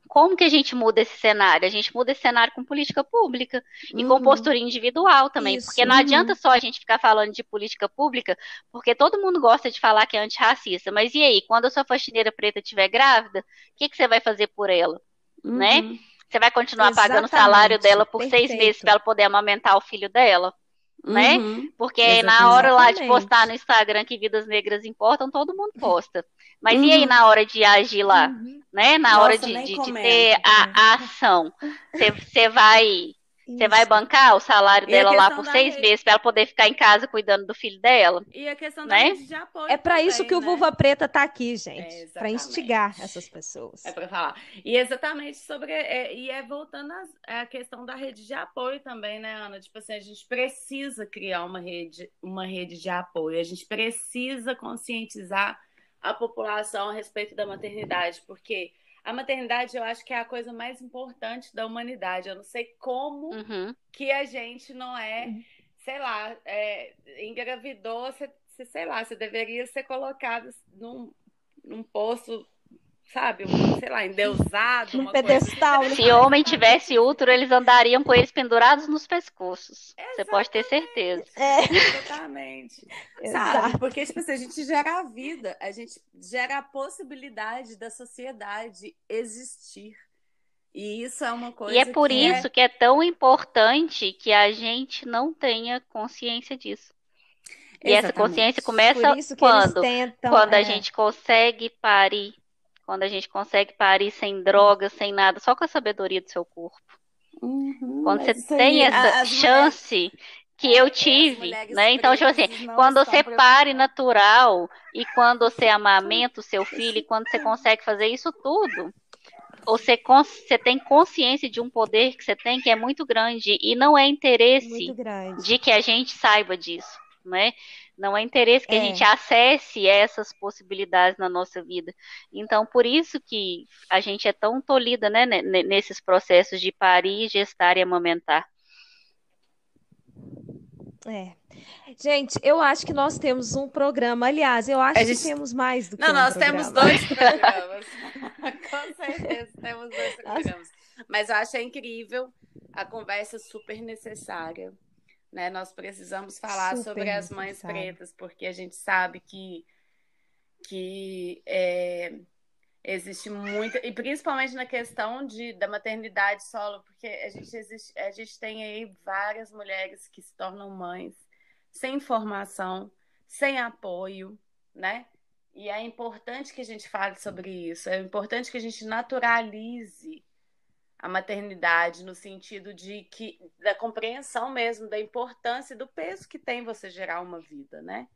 como que a gente muda esse cenário? A gente muda esse cenário com política pública e uhum. com postura individual também, Isso, porque não uhum. adianta só a gente ficar falando de política pública, porque todo mundo gosta de falar que é antirracista, mas e aí, quando a sua faxineira preta estiver grávida, o que, que você vai fazer por ela? Né? Uhum. Você vai continuar Exatamente, pagando o salário dela por perfeito. seis meses para ela poder amamentar o filho dela? Né? Uhum, Porque exatamente. na hora lá de postar no Instagram que vidas negras importam, todo mundo posta. Mas uhum. e aí uhum. na hora de agir lá, uhum. né? Na Nossa, hora de, de, de, ter a, a ação, você vai você vai bancar o salário dela lá por seis rede... meses para ela poder ficar em casa cuidando do filho dela. E a questão da né? rede de apoio. É para isso que né? o Vulva Preta está aqui, gente. É, para instigar essas pessoas. É para falar. E exatamente sobre. É, e é voltando à questão da rede de apoio também, né, Ana? Tipo assim, a gente precisa criar uma rede, uma rede de apoio. A gente precisa conscientizar a população a respeito da maternidade, porque a maternidade eu acho que é a coisa mais importante da humanidade. Eu não sei como uhum. que a gente não é, uhum. sei lá, é, engravidou, você, sei lá, você deveria ser colocado num, num poço sabe, um, sei lá, endeusado. Um pedestal. Assim. Se homem tivesse útero, eles andariam com eles pendurados nos pescoços. Exatamente. Você pode ter certeza. É. Exatamente. sabe? Porque tipo assim, a gente gera a vida, a gente gera a possibilidade da sociedade existir. E isso é uma coisa. E é por que isso é... que é tão importante que a gente não tenha consciência disso. E Exatamente. essa consciência começa quando? Tentam, quando é... a gente consegue parir quando a gente consegue parir sem drogas, sem nada, só com a sabedoria do seu corpo. Uhum, quando você tem essa chance mulheres, que eu tive, né? Então, tipo assim, quando você pare natural e quando você amamenta o seu filho, e quando você consegue fazer isso tudo, você, você tem consciência de um poder que você tem que é muito grande e não é interesse de que a gente saiba disso, né? Não é interesse que é. a gente acesse essas possibilidades na nossa vida. Então, por isso que a gente é tão tolhida, né, nesses processos de parir, gestar e amamentar. É. Gente, eu acho que nós temos um programa. Aliás, eu acho gente... que temos mais do que Não, um nós programa. temos dois programas. Com certeza, temos dois programas. Mas eu acho incrível a conversa super necessária. Né? Nós precisamos falar super sobre as mães pretas, porque a gente sabe que, que é, existe muito, e principalmente na questão de, da maternidade solo, porque a gente, existe, a gente tem aí várias mulheres que se tornam mães sem informação, sem apoio, né? E é importante que a gente fale sobre isso, é importante que a gente naturalize a maternidade no sentido de que da compreensão mesmo da importância e do peso que tem você gerar uma vida, né?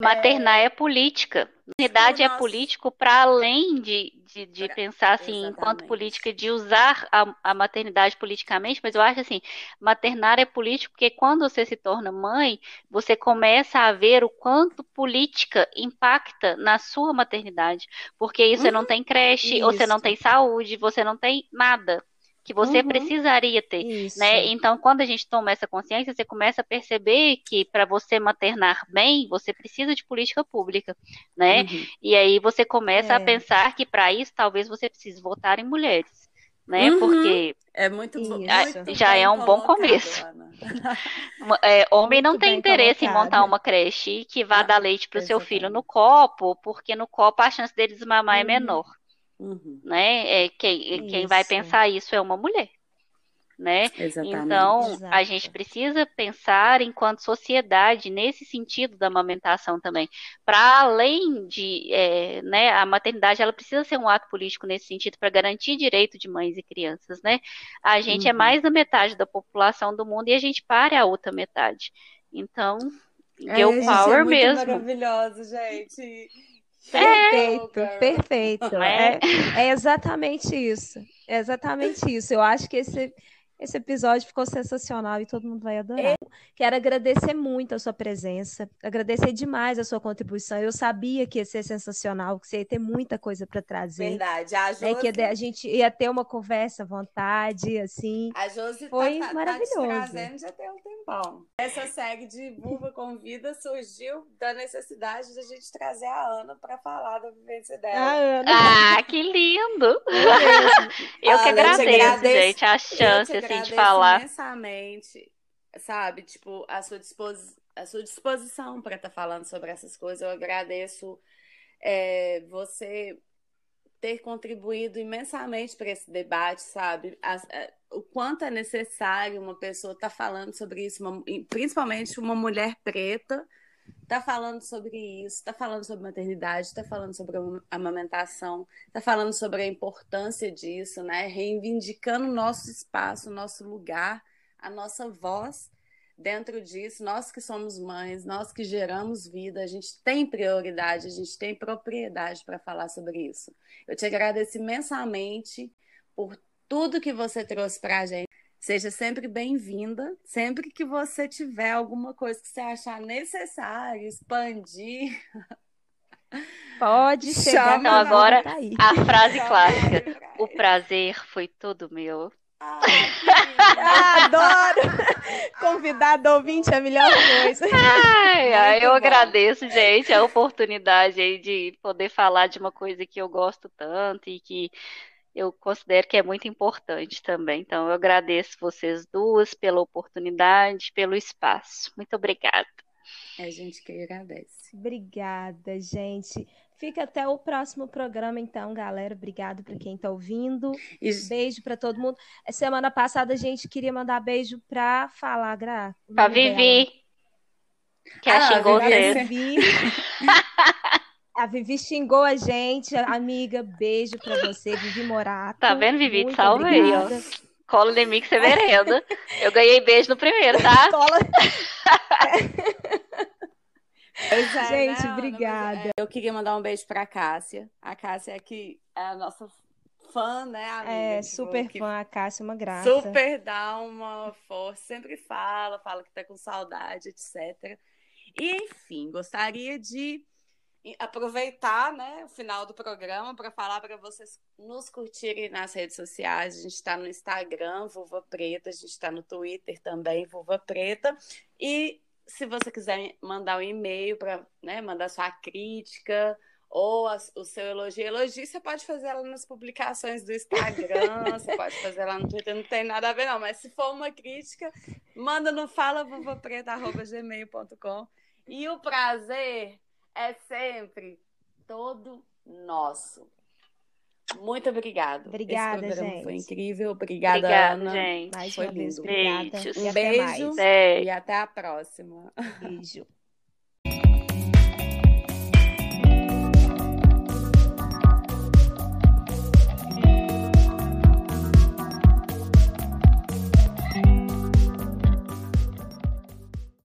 Maternar é, é política. Maternidade é político para além de, de, de pra... pensar assim, Exatamente. enquanto política, de usar a, a, maternidade politicamente, mas eu acho assim, maternar é político porque quando você se torna mãe, você começa a ver o quanto política impacta na sua maternidade. Porque isso uhum. você não tem creche, isso. você não tem saúde, você não tem nada que você uhum. precisaria ter, Isso. né? Então, quando a gente toma essa consciência, você começa a perceber que para você maternar bem, você precisa de política pública, né? Uhum. E aí você começa é. a pensar que para isso talvez você precise votar em mulheres, né? Uhum. Porque é muito, muito já é um bom começo. é, homem não tem interesse colocado. em montar uma creche que vá ah, dar leite para o seu filho no copo, porque no copo a chance dele desmamar é uhum. menor. Uhum. Né? É, quem, quem vai pensar isso é uma mulher. Né? Exatamente. Então, Exato. a gente precisa pensar enquanto sociedade nesse sentido da amamentação também. Para além de, é, né, a maternidade, ela precisa ser um ato político nesse sentido para garantir direito de mães e crianças, né? A gente é uhum. é mais da metade da população do mundo e a gente para a outra metade. Então, girl é, power é mesmo. Maravilhoso, gente. Perfeito, é. perfeito. É, é exatamente isso. É exatamente isso. Eu acho que esse esse episódio ficou sensacional e todo mundo vai adorar. É. Quero agradecer muito a sua presença, agradecer demais a sua contribuição. Eu sabia que ia ser sensacional, que você ia ter muita coisa para trazer. Verdade. A Josi... É que a gente ia ter uma conversa à vontade, assim. A Josi tá foi tá, maravilhoso. Tá te trazendo já tem um tempão. Essa série de Vulva Convida surgiu da necessidade de a gente trazer a Ana para falar da vivência dela. Ah, que lindo! eu que agradeço, gente, a chance assim, de falar. imensamente, sabe, tipo, a sua, dispos... a sua disposição para estar tá falando sobre essas coisas. Eu agradeço é, você ter contribuído imensamente para esse debate, sabe? A, o quanto é necessário uma pessoa estar tá falando sobre isso, uma, principalmente uma mulher preta, tá falando sobre isso, tá falando sobre maternidade, tá falando sobre amamentação, tá falando sobre a importância disso, né? Reivindicando o nosso espaço, o nosso lugar, a nossa voz dentro disso. Nós que somos mães, nós que geramos vida, a gente tem prioridade, a gente tem propriedade para falar sobre isso. Eu te agradeço imensamente por tudo que você trouxe para a gente. Seja sempre bem-vinda. Sempre que você tiver alguma coisa que você achar necessário, expandir. Pode chegar. Então, agora tá a frase clássica: O prazer foi todo meu. Ah, adoro! Convidado ouvinte é a melhor coisa. Ai, ai, eu bom. agradeço, gente, a oportunidade aí de poder falar de uma coisa que eu gosto tanto e que eu considero que é muito importante também. Então, eu agradeço vocês duas pela oportunidade, pelo espaço. Muito obrigada. É a gente que agradece. Obrigada, gente. Fica até o próximo programa, então, galera. Obrigado para quem está ouvindo. Isso. Beijo para todo mundo. Semana passada a gente queria mandar beijo para falar, Gra. Para Vivi. Que ah, xingou você. Vivi. A Vivi xingou a gente, amiga. Beijo pra você, Vivi Morato. Tá vendo, Vivi? Te salvei, ó. Cola em mim que você merenda. Eu ganhei beijo no primeiro, tá? Cola. É, gente, não, obrigada. Não, eu queria mandar um beijo pra Cássia. A Cássia é que é a nossa fã, né, amiga? É, tipo, super fã, a Cássia, uma graça. Super dá uma força, sempre fala, fala que tá com saudade, etc. E, enfim, gostaria de aproveitar né, o final do programa para falar para vocês nos curtirem nas redes sociais. A gente está no Instagram, Vulva Preta, a gente está no Twitter também, Vulva Preta. E se você quiser mandar um e-mail para né, mandar sua crítica ou a, o seu elogio, elogio você pode fazer ela nas publicações do Instagram, você pode fazer lá no Twitter, não tem nada a ver não, mas se for uma crítica, manda no falavulvapreta.gmail.com e o prazer é sempre todo nosso. Muito obrigada. Obrigada, Esse gente. Foi incrível. Obrigada, Obrigada, Ana. gente. Mais Foi uma vez, lindo. obrigada. Beijos. Um. Beijo. E até a próxima. Beijo.